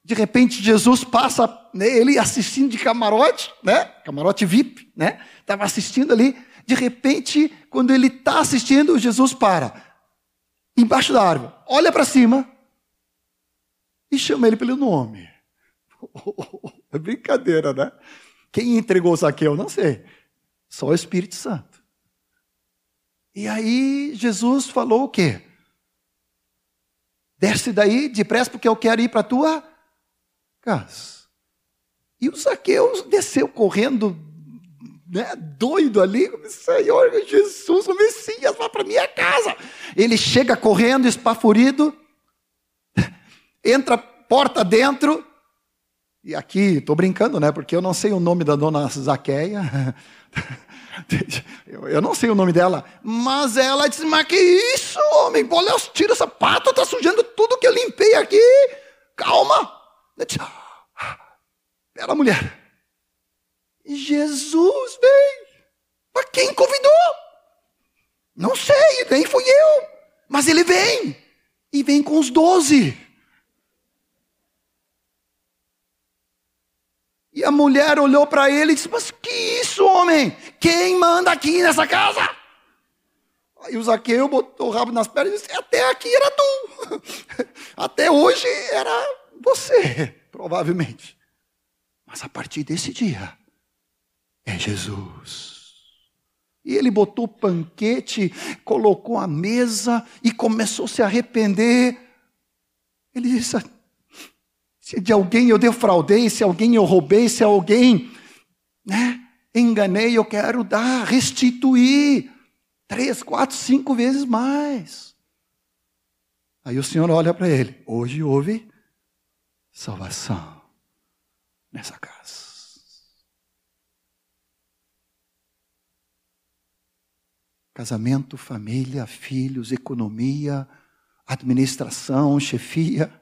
de repente Jesus passa, né, ele assistindo de camarote, né? Camarote VIP, né? Estava assistindo ali. De repente, quando ele está assistindo, Jesus para embaixo da árvore, olha para cima e chama ele pelo nome. É brincadeira, né? Quem entregou Zaqueu? Não sei. Só o Espírito Santo. E aí Jesus falou o quê? Desce daí depressa porque eu quero ir para a tua E o Zaqueu desceu correndo, né, doido ali, Senhor Jesus, o Messias, vá para minha casa. Ele chega correndo, espaforido, entra porta dentro, e aqui, estou brincando, né? Porque eu não sei o nome da dona Zaqueia. Eu não sei o nome dela, mas ela disse: Mas que isso, homem? Olha, tira o sapato, está sujando tudo que eu limpei aqui. Calma. Era mulher. Jesus vem. Mas quem convidou? Não sei, nem fui eu. Mas ele vem. E vem com os doze. E a mulher olhou para ele e disse: Mas que isso, homem? Quem manda aqui nessa casa? Aí o Zaqueu botou o rabo nas pernas e disse: Até aqui era tu. Até hoje era você, provavelmente. Mas a partir desse dia, é Jesus. E ele botou panquete, colocou a mesa e começou a se arrepender. Ele disse: se de alguém eu defraudei, se alguém eu roubei, se alguém né, enganei, eu quero dar, restituir. Três, quatro, cinco vezes mais. Aí o Senhor olha para ele: hoje houve salvação nessa casa. casamento, família, filhos, economia, administração, chefia.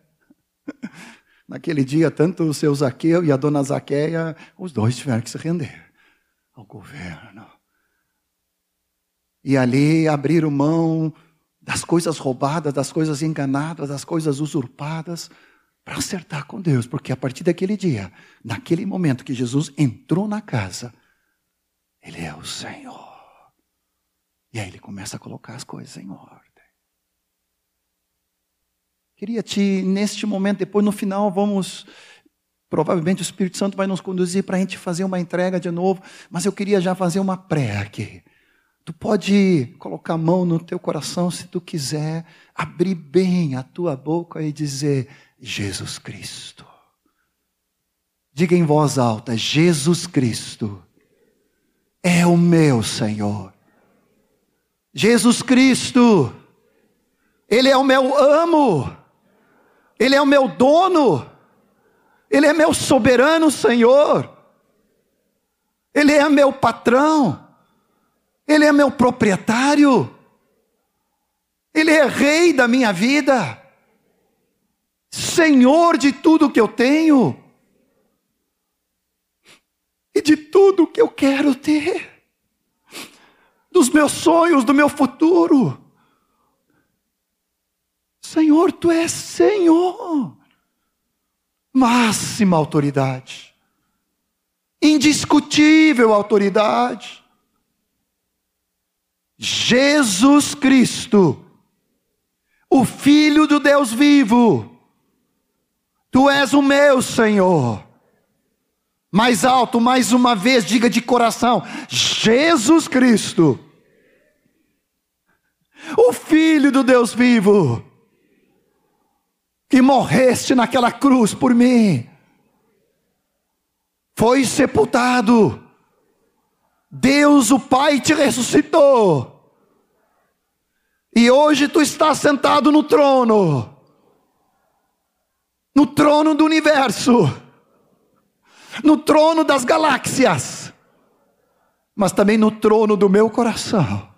Naquele dia, tanto o seu Zaqueu e a dona Zaqueia, os dois tiveram que se render ao governo. E ali abriram mão das coisas roubadas, das coisas enganadas, das coisas usurpadas, para acertar com Deus, porque a partir daquele dia, naquele momento que Jesus entrou na casa, Ele é o Senhor. E aí ele começa a colocar as coisas em ordem. Queria te, neste momento, depois no final, vamos. Provavelmente o Espírito Santo vai nos conduzir para a gente fazer uma entrega de novo, mas eu queria já fazer uma pré aqui. Tu pode colocar a mão no teu coração se tu quiser, abrir bem a tua boca e dizer: Jesus Cristo. Diga em voz alta: Jesus Cristo é o meu Senhor. Jesus Cristo, Ele é o meu amo, Ele é o meu dono, Ele é meu soberano Senhor, Ele é meu patrão, Ele é meu proprietário, Ele é rei da minha vida, Senhor de tudo que eu tenho e de tudo que eu quero ter dos meus sonhos, do meu futuro. Senhor, tu és Senhor. Máxima autoridade. Indiscutível autoridade. Jesus Cristo, o Filho do Deus vivo. Tu és o meu Senhor. Mais alto, mais uma vez, diga de coração: Jesus Cristo, o Filho do Deus vivo, que morreste naquela cruz por mim, foi sepultado, Deus o Pai te ressuscitou, e hoje tu estás sentado no trono, no trono do universo no trono das galáxias, mas também no trono do meu coração.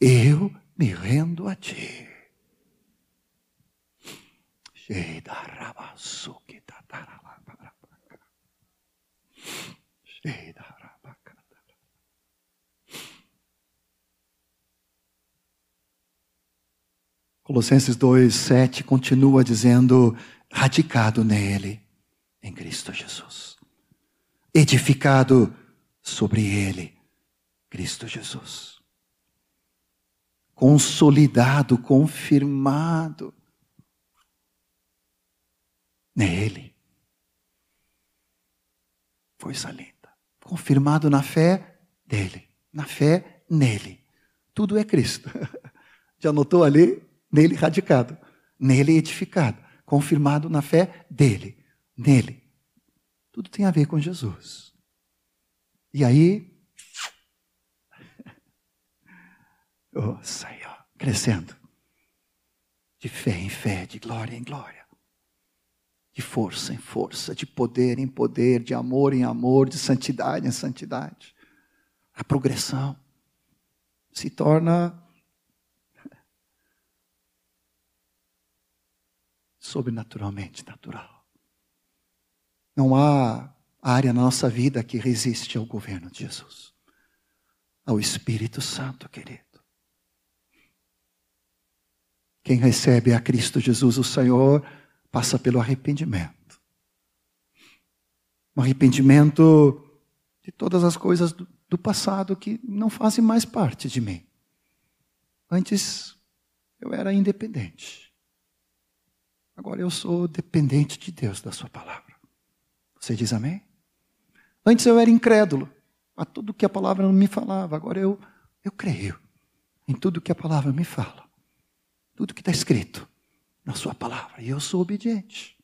Eu me rendo a ti. Colossenses 2, 7 continua dizendo: radicado nele em Cristo Jesus. Edificado sobre ele, Cristo Jesus. Consolidado, confirmado nele. Coisa linda. Confirmado na fé dele, na fé nele. Tudo é Cristo. Já notou ali? Nele radicado, nele edificado, confirmado na fé dele nele. Tudo tem a ver com Jesus. E aí, oh crescendo, de fé em fé, de glória em glória, de força em força, de poder em poder, de amor em amor, de santidade em santidade. A progressão se torna sobrenaturalmente natural. Não há área na nossa vida que resiste ao governo de Jesus, ao Espírito Santo, querido. Quem recebe a Cristo Jesus, o Senhor, passa pelo arrependimento. Um arrependimento de todas as coisas do, do passado que não fazem mais parte de mim. Antes eu era independente. Agora eu sou dependente de Deus, da Sua palavra. Você diz amém? Antes eu era incrédulo a tudo que a palavra não me falava. Agora eu, eu creio em tudo que a palavra me fala. Tudo que está escrito na sua palavra. E eu sou obediente.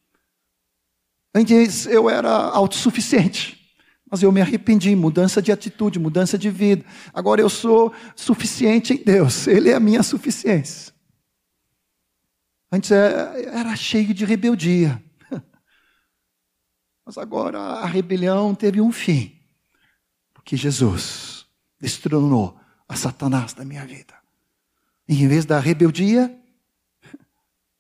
Antes eu era autossuficiente. Mas eu me arrependi, mudança de atitude, mudança de vida. Agora eu sou suficiente em Deus, Ele é a minha suficiência. Antes é, era cheio de rebeldia. Mas agora a rebelião teve um fim, porque Jesus destronou a Satanás da minha vida. E em vez da rebeldia,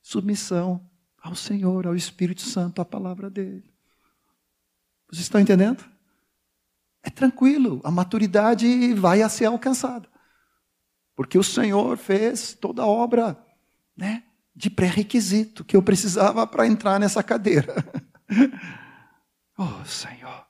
submissão ao Senhor, ao Espírito Santo, à palavra dele. Vocês estão entendendo? É tranquilo, a maturidade vai a ser alcançada. Porque o Senhor fez toda a obra né, de pré-requisito que eu precisava para entrar nessa cadeira. oh, Senhor.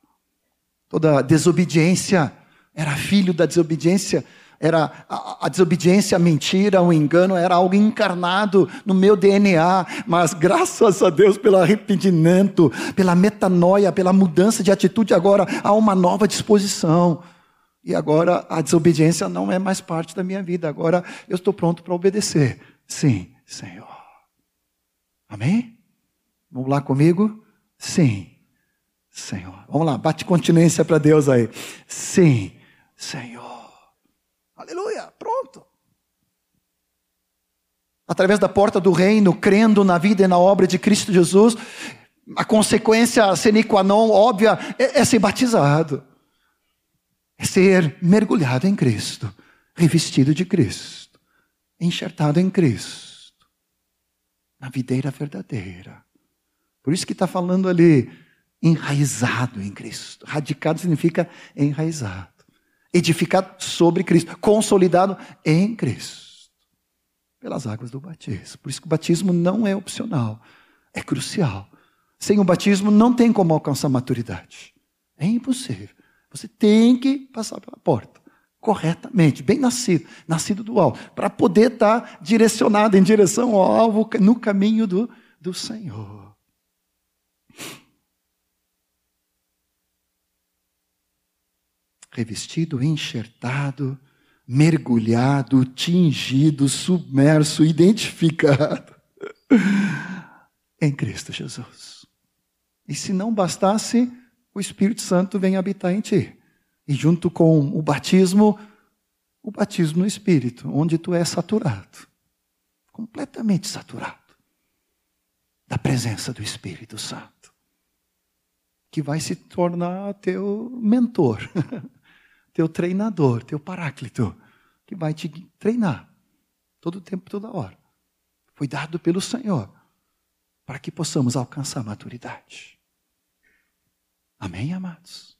Toda desobediência era filho da desobediência era a, a, desobediência, a mentira, o engano, era algo encarnado no meu DNA, mas graças a Deus pelo arrependimento, pela metanoia, pela mudança de atitude, agora há uma nova disposição. E agora a desobediência não é mais parte da minha vida, agora eu estou pronto para obedecer. Sim, Senhor. Amém? Vamos lá comigo? Sim, Senhor. Vamos lá, bate continência para Deus aí. Sim, Senhor. Aleluia, pronto. Através da porta do reino, crendo na vida e na obra de Cristo Jesus, a consequência sine qua non óbvia é, é ser batizado, é ser mergulhado em Cristo, revestido de Cristo, enxertado em Cristo, na videira verdadeira. Por isso que está falando ali, enraizado em Cristo. Radicado significa enraizado edificado sobre Cristo, consolidado em Cristo, pelas águas do batismo. Por isso que o batismo não é opcional, é crucial. Sem o batismo não tem como alcançar maturidade. É impossível. Você tem que passar pela porta corretamente, bem nascido, nascido do alvo, para poder estar direcionado em direção ao alvo no caminho do, do Senhor. revestido, enxertado, mergulhado, tingido, submerso, identificado em Cristo Jesus. E se não bastasse, o Espírito Santo vem habitar em ti. E junto com o batismo, o batismo no Espírito, onde tu és saturado completamente saturado da presença do Espírito Santo, que vai se tornar teu mentor. teu treinador, teu paráclito, que vai te treinar todo o tempo, toda hora. Foi dado pelo Senhor para que possamos alcançar a maturidade. Amém, amados?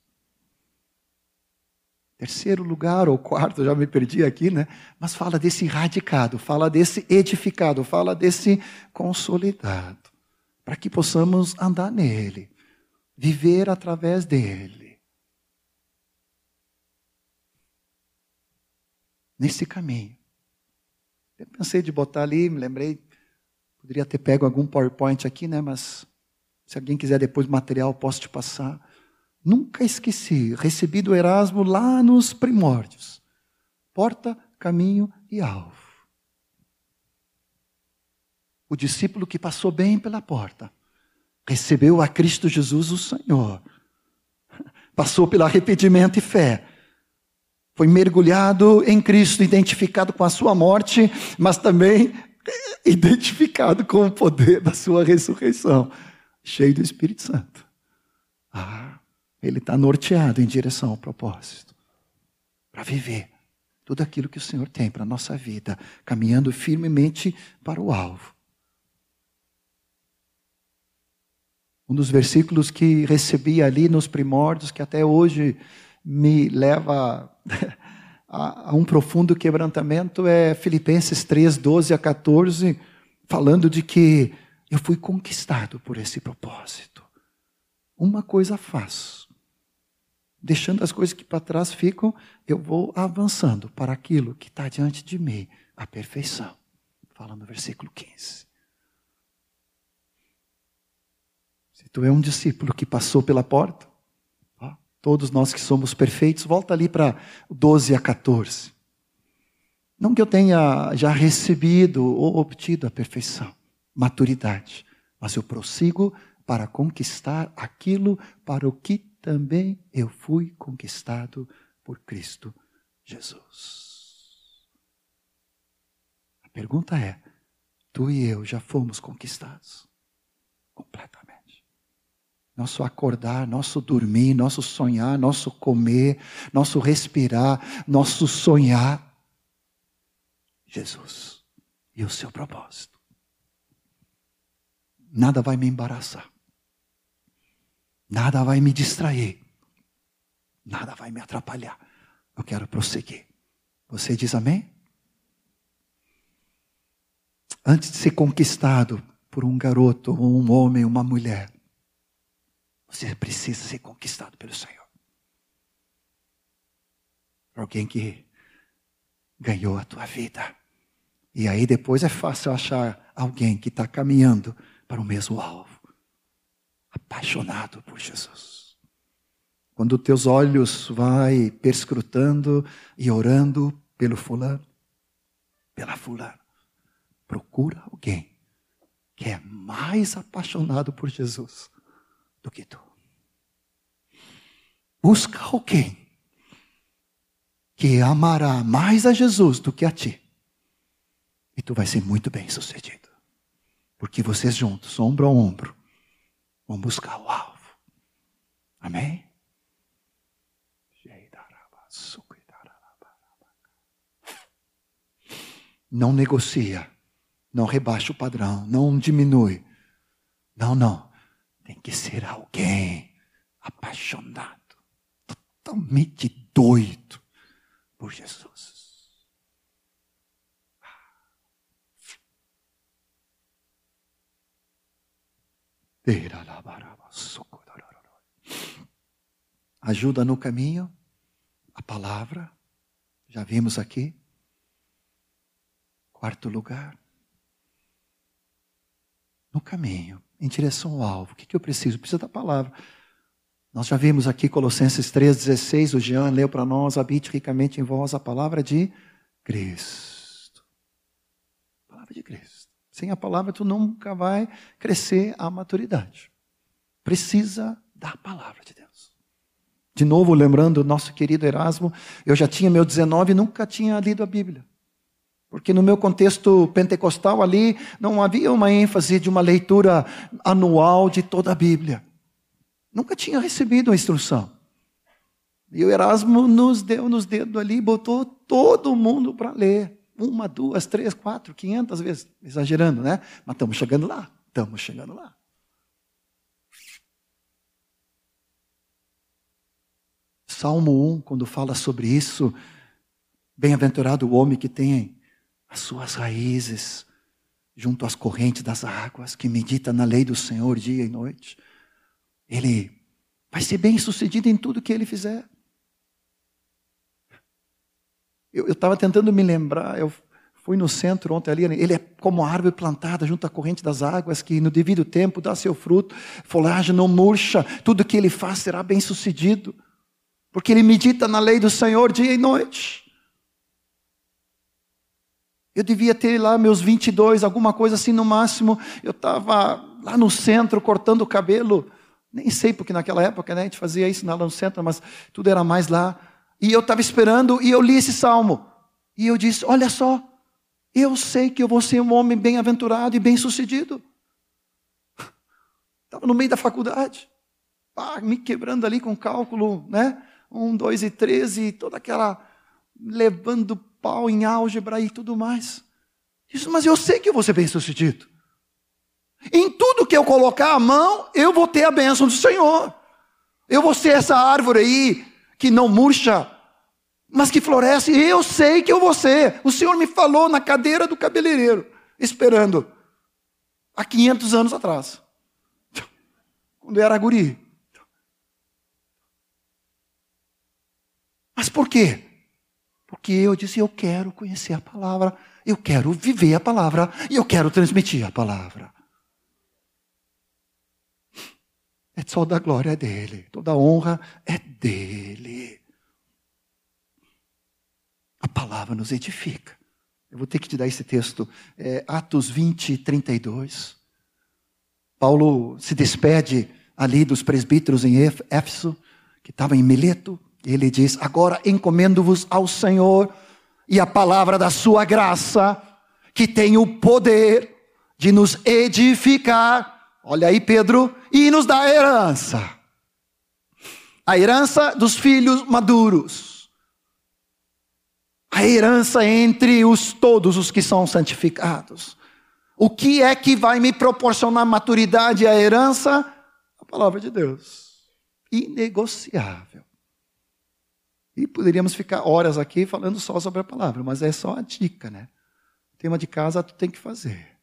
Terceiro lugar, ou quarto, já me perdi aqui, né? Mas fala desse radicado, fala desse edificado, fala desse consolidado, para que possamos andar nele, viver através dele. nesse caminho. Eu pensei de botar ali, me lembrei, poderia ter pego algum PowerPoint aqui, né? Mas se alguém quiser depois material, posso te passar. Nunca esqueci, recebi do Erasmo lá nos primórdios. Porta, caminho e alvo. O discípulo que passou bem pela porta, recebeu a Cristo Jesus, o Senhor. Passou pelo arrependimento e fé foi mergulhado em Cristo, identificado com a sua morte, mas também identificado com o poder da sua ressurreição, cheio do Espírito Santo. Ah, ele está norteado em direção ao propósito, para viver tudo aquilo que o Senhor tem para a nossa vida, caminhando firmemente para o alvo. Um dos versículos que recebi ali nos primórdios, que até hoje me leva a, a um profundo quebrantamento é Filipenses 3, 12 a 14, falando de que eu fui conquistado por esse propósito. Uma coisa faço. Deixando as coisas que para trás ficam, eu vou avançando para aquilo que está diante de mim, a perfeição. Fala no versículo 15. Se tu é um discípulo que passou pela porta, Todos nós que somos perfeitos, volta ali para 12 a 14. Não que eu tenha já recebido ou obtido a perfeição, maturidade, mas eu prossigo para conquistar aquilo para o que também eu fui conquistado por Cristo Jesus. A pergunta é: tu e eu já fomos conquistados completamente? nosso acordar, nosso dormir, nosso sonhar, nosso comer, nosso respirar, nosso sonhar. Jesus e o seu propósito. Nada vai me embaraçar. Nada vai me distrair. Nada vai me atrapalhar. Eu quero prosseguir. Você diz amém? Antes de ser conquistado por um garoto, ou um homem, uma mulher, você precisa ser conquistado pelo Senhor. Por alguém que ganhou a tua vida. E aí depois é fácil achar alguém que está caminhando para o mesmo alvo. Apaixonado por Jesus. Quando teus olhos vai perscrutando e orando pelo fulano, pela fulana, procura alguém que é mais apaixonado por Jesus do que tu. Busca alguém que amará mais a Jesus do que a ti. E tu vai ser muito bem sucedido. Porque vocês juntos, ombro a ombro, vão buscar o alvo. Amém? Não negocia, não rebaixa o padrão, não diminui. Não, não. Tem que ser alguém apaixonado, totalmente doido por Jesus. Ajuda no caminho, a palavra, já vimos aqui. Quarto lugar, no caminho, em direção ao alvo. O que, eu preciso? Preciso da palavra. Nós já vimos aqui Colossenses 3,16, o Jean leu para nós, habite ricamente em vós a palavra de Cristo. Palavra de Cristo. Sem a palavra, tu nunca vai crescer à maturidade. Precisa da palavra de Deus. De novo, lembrando o nosso querido Erasmo, eu já tinha meu 19 e nunca tinha lido a Bíblia. Porque no meu contexto pentecostal ali, não havia uma ênfase de uma leitura anual de toda a Bíblia. Nunca tinha recebido a instrução. E o Erasmo nos deu nos dedos ali, botou todo mundo para ler uma, duas, três, quatro, quinhentas vezes, exagerando, né? Mas estamos chegando lá, estamos chegando lá. Salmo 1, quando fala sobre isso, bem-aventurado o homem que tem as suas raízes junto às correntes das águas, que medita na lei do Senhor dia e noite. Ele vai ser bem sucedido em tudo que ele fizer. Eu estava tentando me lembrar, eu fui no centro ontem ali, ele é como árvore plantada junto à corrente das águas, que no devido tempo dá seu fruto, folhagem não murcha, tudo que ele faz será bem sucedido, porque ele medita na lei do Senhor dia e noite. Eu devia ter lá meus 22, alguma coisa assim no máximo. Eu estava lá no centro cortando o cabelo. Nem sei, porque naquela época né, a gente fazia isso lá no centro, mas tudo era mais lá. E eu estava esperando e eu li esse salmo. E eu disse: Olha só, eu sei que eu vou ser um homem bem-aventurado e bem-sucedido. Estava no meio da faculdade, me quebrando ali com cálculo, né? Um, dois e treze, toda aquela levando pau em álgebra e tudo mais. Disse, mas eu sei que eu vou ser bem-sucedido. Em tudo que eu colocar a mão, eu vou ter a bênção do Senhor. Eu vou ser essa árvore aí que não murcha, mas que floresce. Eu sei que eu vou ser. O Senhor me falou na cadeira do cabeleireiro, esperando, há 500 anos atrás, quando eu era guri. Mas por quê? Porque eu disse: eu quero conhecer a palavra, eu quero viver a palavra e eu quero transmitir a palavra. É só da glória dele. Toda honra é dele. Palavra nos edifica. Eu vou ter que te dar esse texto, é, Atos 20, 32. Paulo se despede ali dos presbíteros em Éfeso, que estavam em Mileto. Ele diz: Agora encomendo-vos ao Senhor e a palavra da sua graça, que tem o poder de nos edificar olha aí, Pedro, e nos dá a herança. A herança dos filhos maduros. A herança entre os todos os que são santificados. O que é que vai me proporcionar maturidade e a herança? A palavra de Deus. Inegociável. E poderíamos ficar horas aqui falando só sobre a palavra, mas é só a dica, né? Tema de casa tu tem que fazer.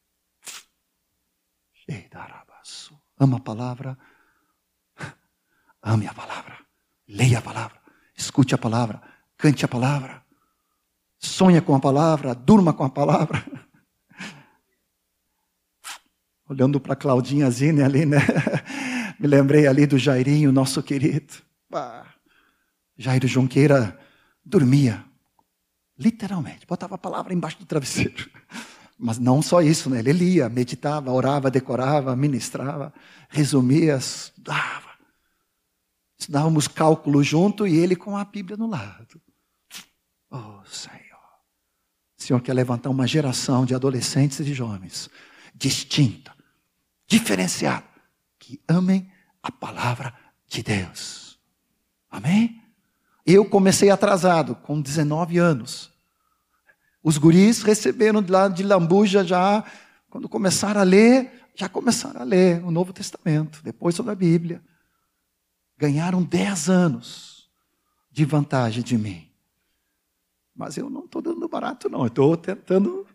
Ama a palavra. Ame a palavra. Leia a palavra. Escute a palavra. Cante a palavra. Sonha com a palavra. Durma com a palavra. Olhando para Claudinha Zine ali, né? Me lembrei ali do Jairinho, nosso querido. Jairo Jonqueira dormia, literalmente, botava a palavra embaixo do travesseiro. Mas não só isso, né? ele lia, meditava, orava, decorava, ministrava, resumia, estudava. Estudávamos cálculo junto e ele com a Bíblia no lado. Oh, Senhor. O Senhor quer levantar uma geração de adolescentes e de jovens distinta, diferenciada, que amem a palavra de Deus. Amém? Eu comecei atrasado, com 19 anos. Os guris receberam lá de Lambuja já, quando começaram a ler, já começaram a ler o Novo Testamento, depois sobre a Bíblia. Ganharam 10 anos de vantagem de mim. Mas eu não estou dando barato, não. Eu estou tentando.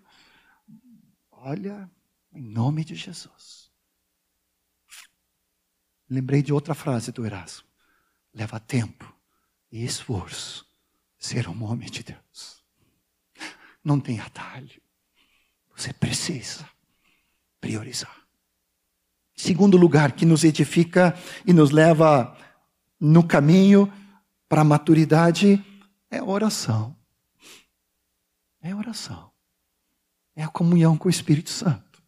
Olha, em nome de Jesus. Lembrei de outra frase do Erasmo. Leva tempo e esforço ser um homem de Deus. Não tem atalho. Você precisa priorizar. Segundo lugar, que nos edifica e nos leva no caminho para a maturidade é a oração. É oração. É a comunhão com o Espírito Santo.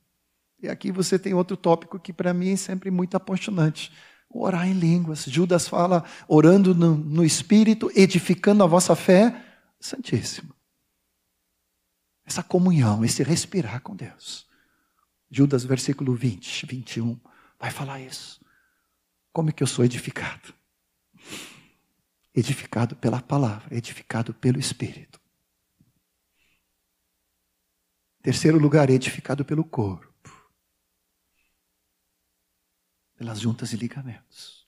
E aqui você tem outro tópico que para mim é sempre muito apaixonante orar em línguas. Judas fala, orando no, no Espírito, edificando a vossa fé. Santíssimo. Essa comunhão, esse respirar com Deus. Judas, versículo 20, 21, vai falar isso. Como é que eu sou edificado? Edificado pela palavra, edificado pelo Espírito. Terceiro lugar, edificado pelo corpo pelas juntas e ligamentos.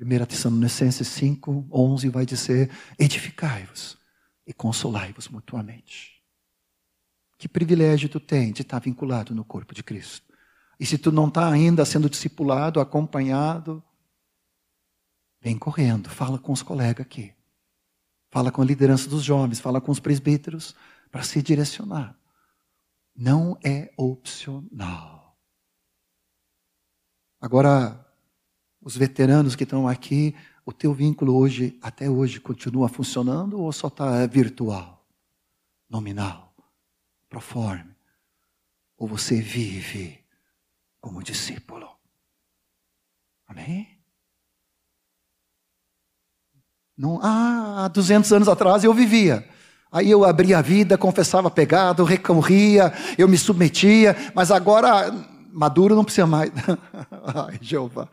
1 Tessalonicenses 5, 11 vai dizer: edificai-vos e consolai-vos mutuamente. Que privilégio tu tens de estar vinculado no corpo de Cristo. E se tu não está ainda sendo discipulado, acompanhado, vem correndo, fala com os colegas aqui. Fala com a liderança dos jovens, fala com os presbíteros para se direcionar. Não é opcional. Agora, os veteranos que estão aqui, o teu vínculo hoje, até hoje, continua funcionando ou só está virtual, nominal, proforme? Ou você vive como discípulo? Amém? Não, ah, há 200 anos atrás eu vivia. Aí eu abria a vida, confessava pegado, recorria, eu me submetia, mas agora maduro não precisa mais. Ai, Jeová.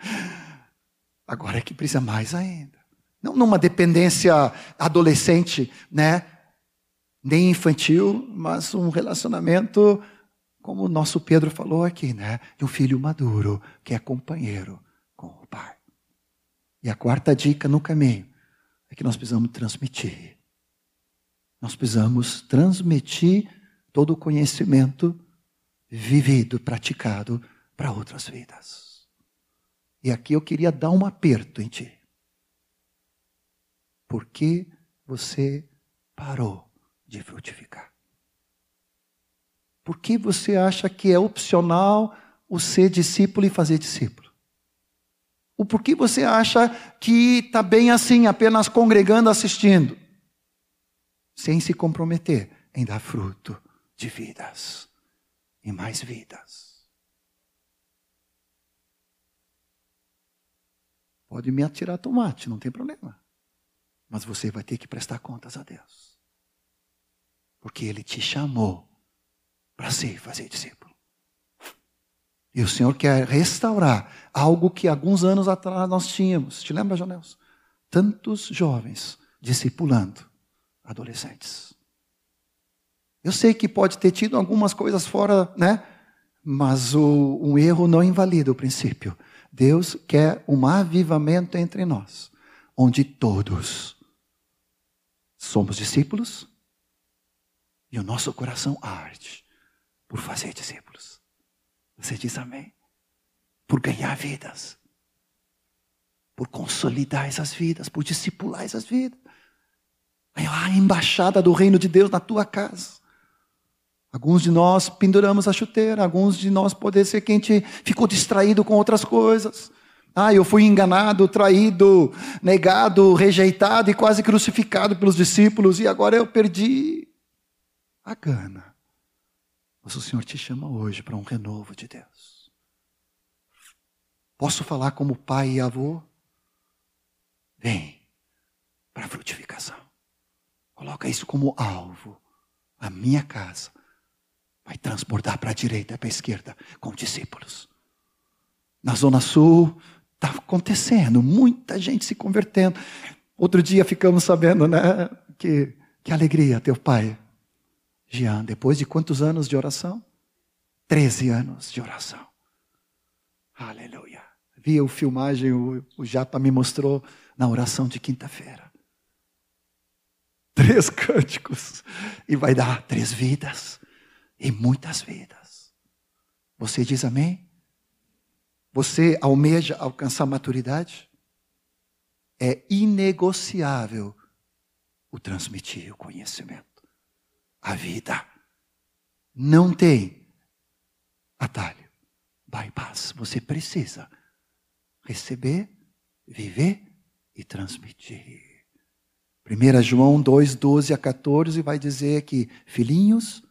Agora é que precisa mais ainda. Não numa dependência adolescente, né? Nem infantil, mas um relacionamento, como o nosso Pedro falou aqui, né? De um filho maduro, que é companheiro com o pai. E a quarta dica no caminho é que nós precisamos transmitir. Nós precisamos transmitir todo o conhecimento vivido, praticado para outras vidas. E aqui eu queria dar um aperto em ti. Por que você parou de frutificar? Por que você acha que é opcional o ser discípulo e fazer discípulo? O por que você acha que está bem assim, apenas congregando, assistindo, sem se comprometer em dar fruto de vidas? e mais vidas. Pode me atirar tomate, não tem problema. Mas você vai ter que prestar contas a Deus. Porque Ele te chamou para ser fazer discípulo. E o Senhor quer restaurar algo que alguns anos atrás nós tínhamos. Te lembra, Janels? Tantos jovens discipulando adolescentes. Eu sei que pode ter tido algumas coisas fora, né? Mas o, um erro não invalida o princípio. Deus quer um avivamento entre nós, onde todos somos discípulos e o nosso coração arde por fazer discípulos. Você diz amém? Por ganhar vidas, por consolidar essas vidas, por discipular essas vidas. A embaixada do reino de Deus na tua casa. Alguns de nós penduramos a chuteira, alguns de nós pode ser que a gente ficou distraído com outras coisas. Ah, eu fui enganado, traído, negado, rejeitado e quase crucificado pelos discípulos, e agora eu perdi a gana. Mas o Senhor te chama hoje para um renovo de Deus. Posso falar como pai e avô? Vem para a frutificação. Coloca isso como alvo. A minha casa vai transbordar para a direita e para a esquerda com discípulos. Na Zona Sul, está acontecendo, muita gente se convertendo. Outro dia ficamos sabendo, né? Que, que alegria, teu pai, Jean, depois de quantos anos de oração? Treze anos de oração. Aleluia. Vi a filmagem, o, o Japa me mostrou na oração de quinta-feira três cânticos e vai dar três vidas e muitas vidas. Você diz amém? Você almeja alcançar maturidade? É inegociável o transmitir o conhecimento, a vida. Não tem atalho, bypass. Você precisa receber, viver e transmitir. 1 João 2, 12 a 14 vai dizer que, filhinhos,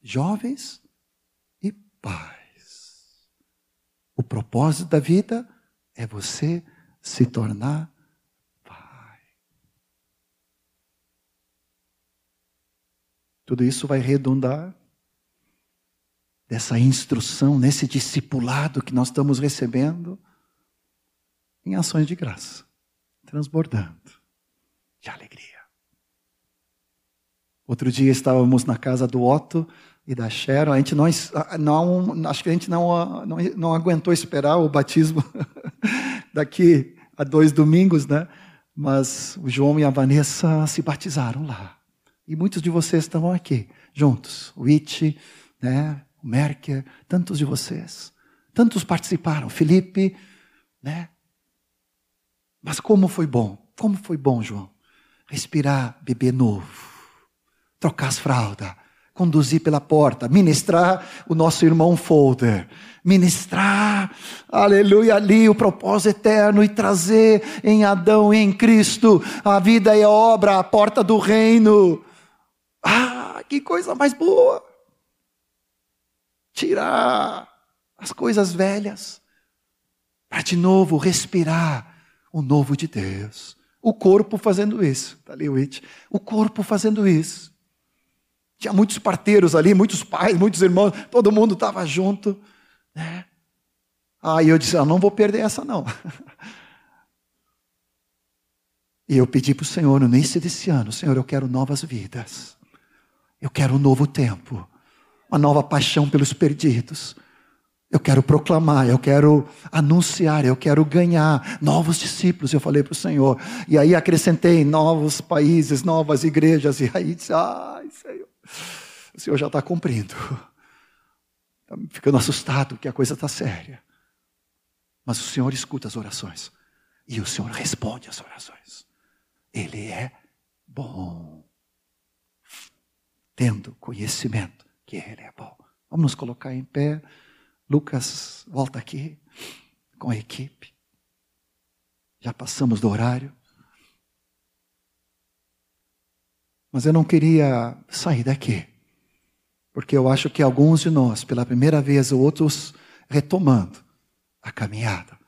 jovens e pais. O propósito da vida é você se tornar pai. Tudo isso vai redundar dessa instrução, nesse discipulado que nós estamos recebendo em ações de graça, transbordando de alegria. Outro dia estávamos na casa do Otto e da Sharon. A gente não, não acho que a gente não, não, não aguentou esperar o batismo daqui a dois domingos, né? Mas o João e a Vanessa se batizaram lá. E muitos de vocês estavam aqui, juntos. O It, né? o Merker, tantos de vocês. Tantos participaram. Felipe, né? Mas como foi bom. Como foi bom, João respirar, bebê novo, trocar as fraldas, conduzir pela porta, ministrar o nosso irmão Folder, ministrar, aleluia, ali o propósito eterno e trazer em Adão e em Cristo a vida e a obra, a porta do reino. Ah, que coisa mais boa! Tirar as coisas velhas para de novo respirar o novo de Deus. O corpo fazendo isso. Está ali o It. O corpo fazendo isso. Tinha muitos parteiros ali, muitos pais, muitos irmãos, todo mundo estava junto. Né? Aí eu disse: ah, não vou perder essa não. E eu pedi para o Senhor no início desse ano: Senhor, eu quero novas vidas. Eu quero um novo tempo. Uma nova paixão pelos perdidos. Eu quero proclamar, eu quero anunciar, eu quero ganhar novos discípulos. Eu falei para o Senhor. E aí acrescentei novos países, novas igrejas. E aí disse: Ai, Senhor, o Senhor já está cumprindo. Está ficando assustado que a coisa está séria. Mas o Senhor escuta as orações. E o Senhor responde as orações. Ele é bom. Tendo conhecimento que Ele é bom. Vamos nos colocar em pé. Lucas, volta aqui com a equipe. Já passamos do horário. Mas eu não queria sair daqui, porque eu acho que alguns de nós, pela primeira vez, ou outros retomando a caminhada,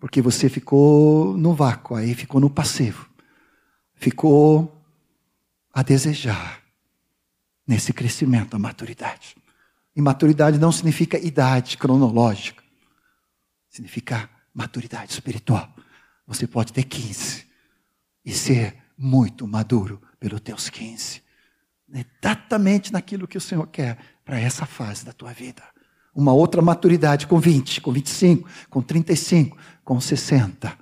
porque você ficou no vácuo, aí ficou no passivo, ficou a desejar nesse crescimento, a maturidade. E maturidade não significa idade cronológica, significa maturidade espiritual. Você pode ter 15 e ser muito maduro pelos teus 15. Exatamente naquilo que o Senhor quer para essa fase da tua vida. Uma outra maturidade com 20, com 25, com 35, com 60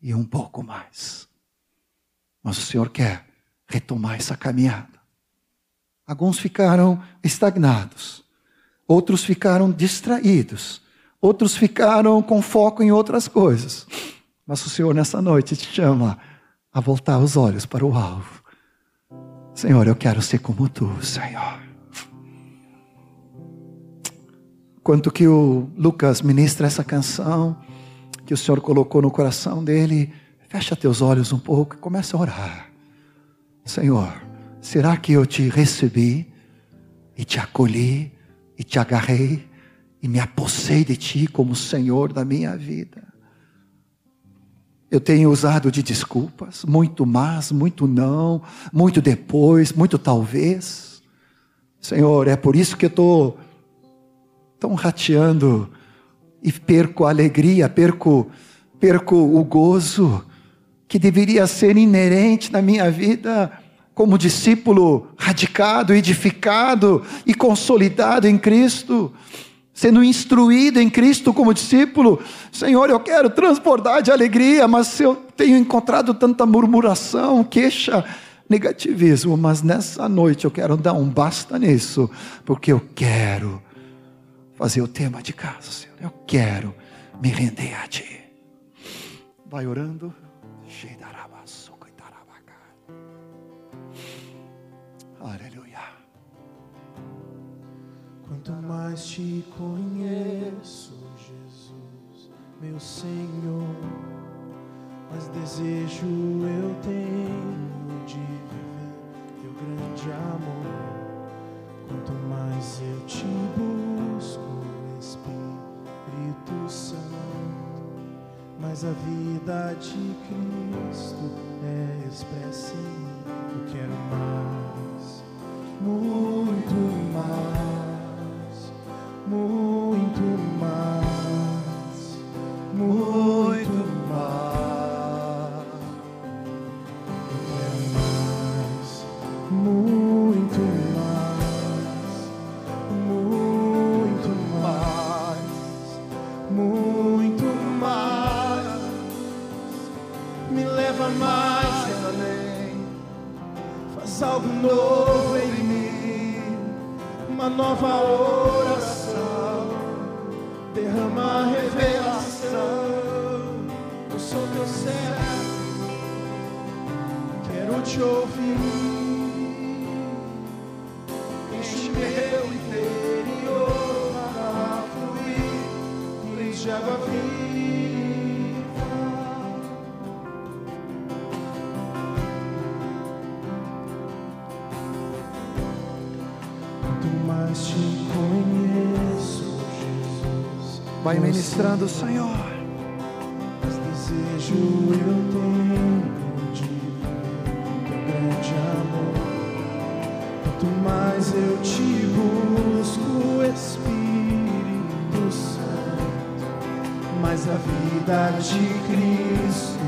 e um pouco mais. Mas o Senhor quer retomar essa caminhada. Alguns ficaram estagnados, outros ficaram distraídos, outros ficaram com foco em outras coisas. Mas o Senhor, nessa noite, te chama a voltar os olhos para o alvo. Senhor, eu quero ser como tu, Senhor. Quanto que o Lucas ministra essa canção que o Senhor colocou no coração dele, fecha teus olhos um pouco e começa a orar. Senhor, será que eu te recebi e te acolhi e te agarrei e me apossei de ti como Senhor da minha vida? Eu tenho usado de desculpas, muito mas, muito não, muito depois, muito talvez. Senhor, é por isso que eu estou tão rateando e perco a alegria, perco, perco o gozo que deveria ser inerente na minha vida como discípulo radicado, edificado e consolidado em Cristo, sendo instruído em Cristo como discípulo. Senhor, eu quero transbordar de alegria, mas eu tenho encontrado tanta murmuração, queixa, negativismo, mas nessa noite eu quero dar um basta nisso, porque eu quero fazer o tema de casa, Senhor. Eu quero me render a Ti. Vai orando. Quanto mais te conheço, Jesus, meu Senhor, mais desejo eu tenho de viver teu grande amor. Quanto mais eu te busco, Espírito Santo, mais a vida de Cristo é expressa em mim. Eu quero mais, muito mais muito mais, muito mais. Mais, muito mais, muito mais, muito mais. Me leva mais além, faz algo novo em mim, uma nova oração derrama revelação. Eu sou teu servo, quero te ouvir. Vai ministrando, Senhor. Mas desejo eu tenho de teu grande amor. Quanto mais eu te busco, Espírito Santo, mais a vida de Cristo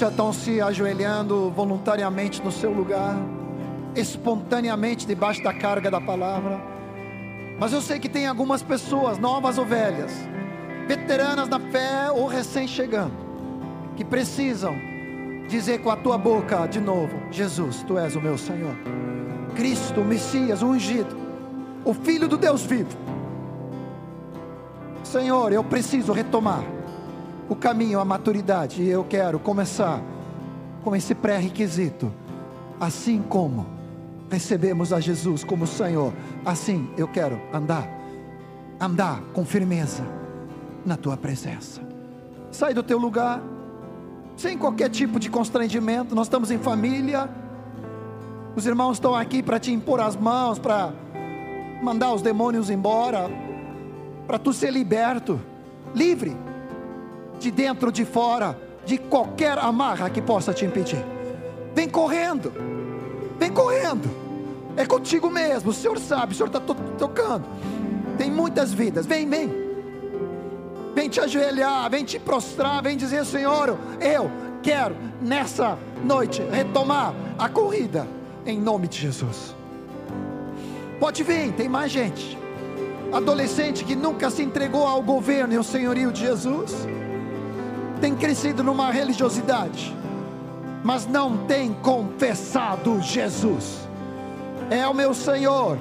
já estão se ajoelhando voluntariamente no seu lugar, espontaneamente debaixo da carga da palavra. Mas eu sei que tem algumas pessoas, novas ovelhas, veteranas na fé ou recém-chegando, que precisam dizer com a tua boca de novo: Jesus, tu és o meu Senhor. Cristo, o Messias, o ungido, o Filho do Deus vivo. Senhor, eu preciso retomar o caminho à maturidade. E eu quero começar com esse pré-requisito, assim como recebemos a Jesus como Senhor, assim eu quero andar, andar com firmeza na tua presença. Sai do teu lugar, sem qualquer tipo de constrangimento, nós estamos em família, os irmãos estão aqui para te impor as mãos, para mandar os demônios embora, para tu ser liberto, livre, de dentro, de fora, de qualquer amarra que possa te impedir. Vem correndo, vem correndo, é contigo mesmo. O Senhor sabe, o Senhor está to tocando. Tem muitas vidas, vem, vem, vem te ajoelhar, vem te prostrar, vem dizer: Senhor, eu quero nessa noite retomar a corrida, em nome de Jesus. Pode vir, tem mais gente adolescente que nunca se entregou ao governo e ao senhorio de Jesus, tem crescido numa religiosidade, mas não tem confessado Jesus. É o meu Senhor,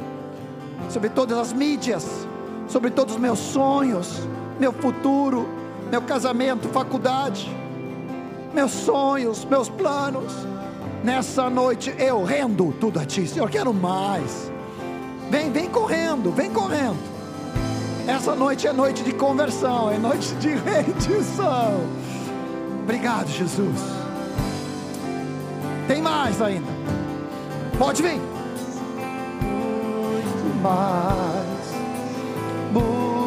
sobre todas as mídias, sobre todos os meus sonhos, meu futuro, meu casamento, faculdade, meus sonhos, meus planos. Nessa noite eu rendo tudo a Ti, Senhor, quero mais. Vem, vem correndo, vem correndo. Essa noite é noite de conversão, é noite de rendição. Obrigado, Jesus. Tem mais ainda. Pode vir. Muito mais. Muito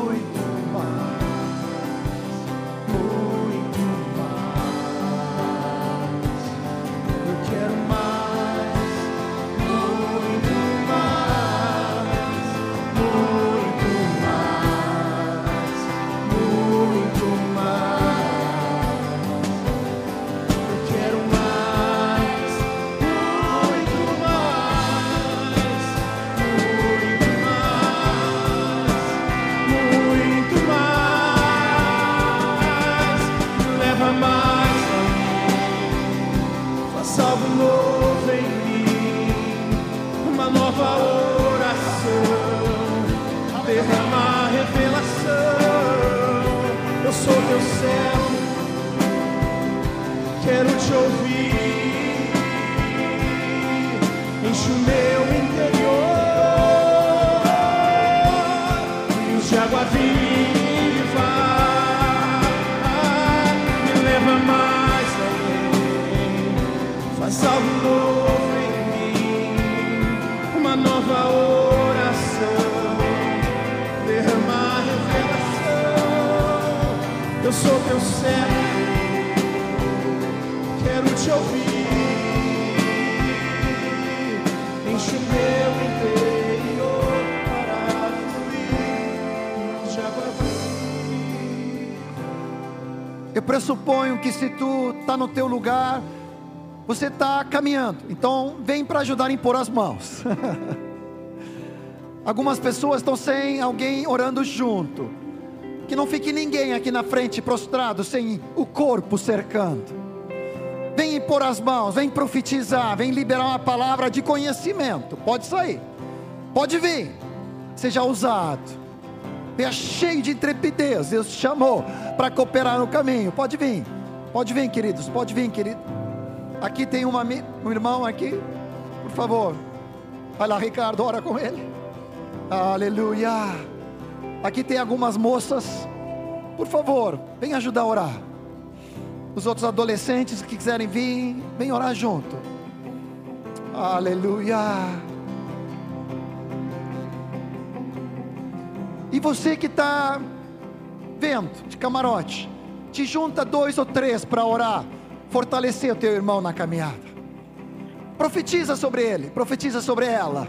Eu sou teu servo, quero te ouvir, enche o meu viva. Eu pressuponho que se tu está no teu lugar, você está caminhando. Então vem para ajudar a impor as mãos. Algumas pessoas estão sem alguém orando junto. Que não fique ninguém aqui na frente prostrado, sem o corpo cercando. Vem impor as mãos, vem profetizar, vem liberar uma palavra de conhecimento. Pode sair, pode vir, seja ousado. Venha cheio de intrepidez. Deus te chamou para cooperar no caminho. Pode vir, pode vir, queridos, pode vir, querido. Aqui tem uma, um irmão aqui, por favor. Vai lá, Ricardo, ora com ele. Aleluia. Aqui tem algumas moças. Por favor, vem ajudar a orar. Os outros adolescentes que quiserem vir, vem orar junto. Aleluia. E você que está vendo de camarote, te junta dois ou três para orar, fortalecer o teu irmão na caminhada. Profetiza sobre ele, profetiza sobre ela.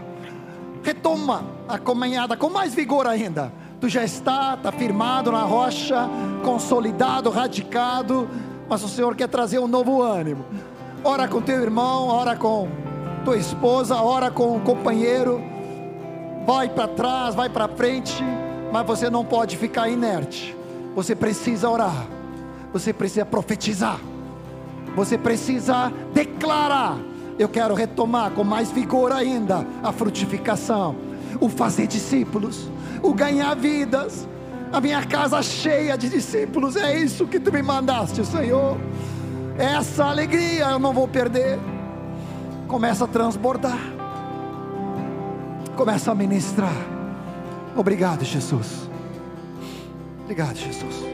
Retoma a caminhada com mais vigor ainda. Tu já está, está firmado na rocha, consolidado, radicado, mas o Senhor quer trazer um novo ânimo. Ora com teu irmão, ora com tua esposa, ora com o companheiro. vai para trás, vai para frente, mas você não pode ficar inerte. Você precisa orar, você precisa profetizar, você precisa declarar. Eu quero retomar com mais vigor ainda a frutificação, o fazer discípulos, o ganhar vidas, a minha casa cheia de discípulos. É isso que tu me mandaste, Senhor. Essa alegria eu não vou perder. Começa a transbordar, começa a ministrar. Obrigado, Jesus. Obrigado, Jesus.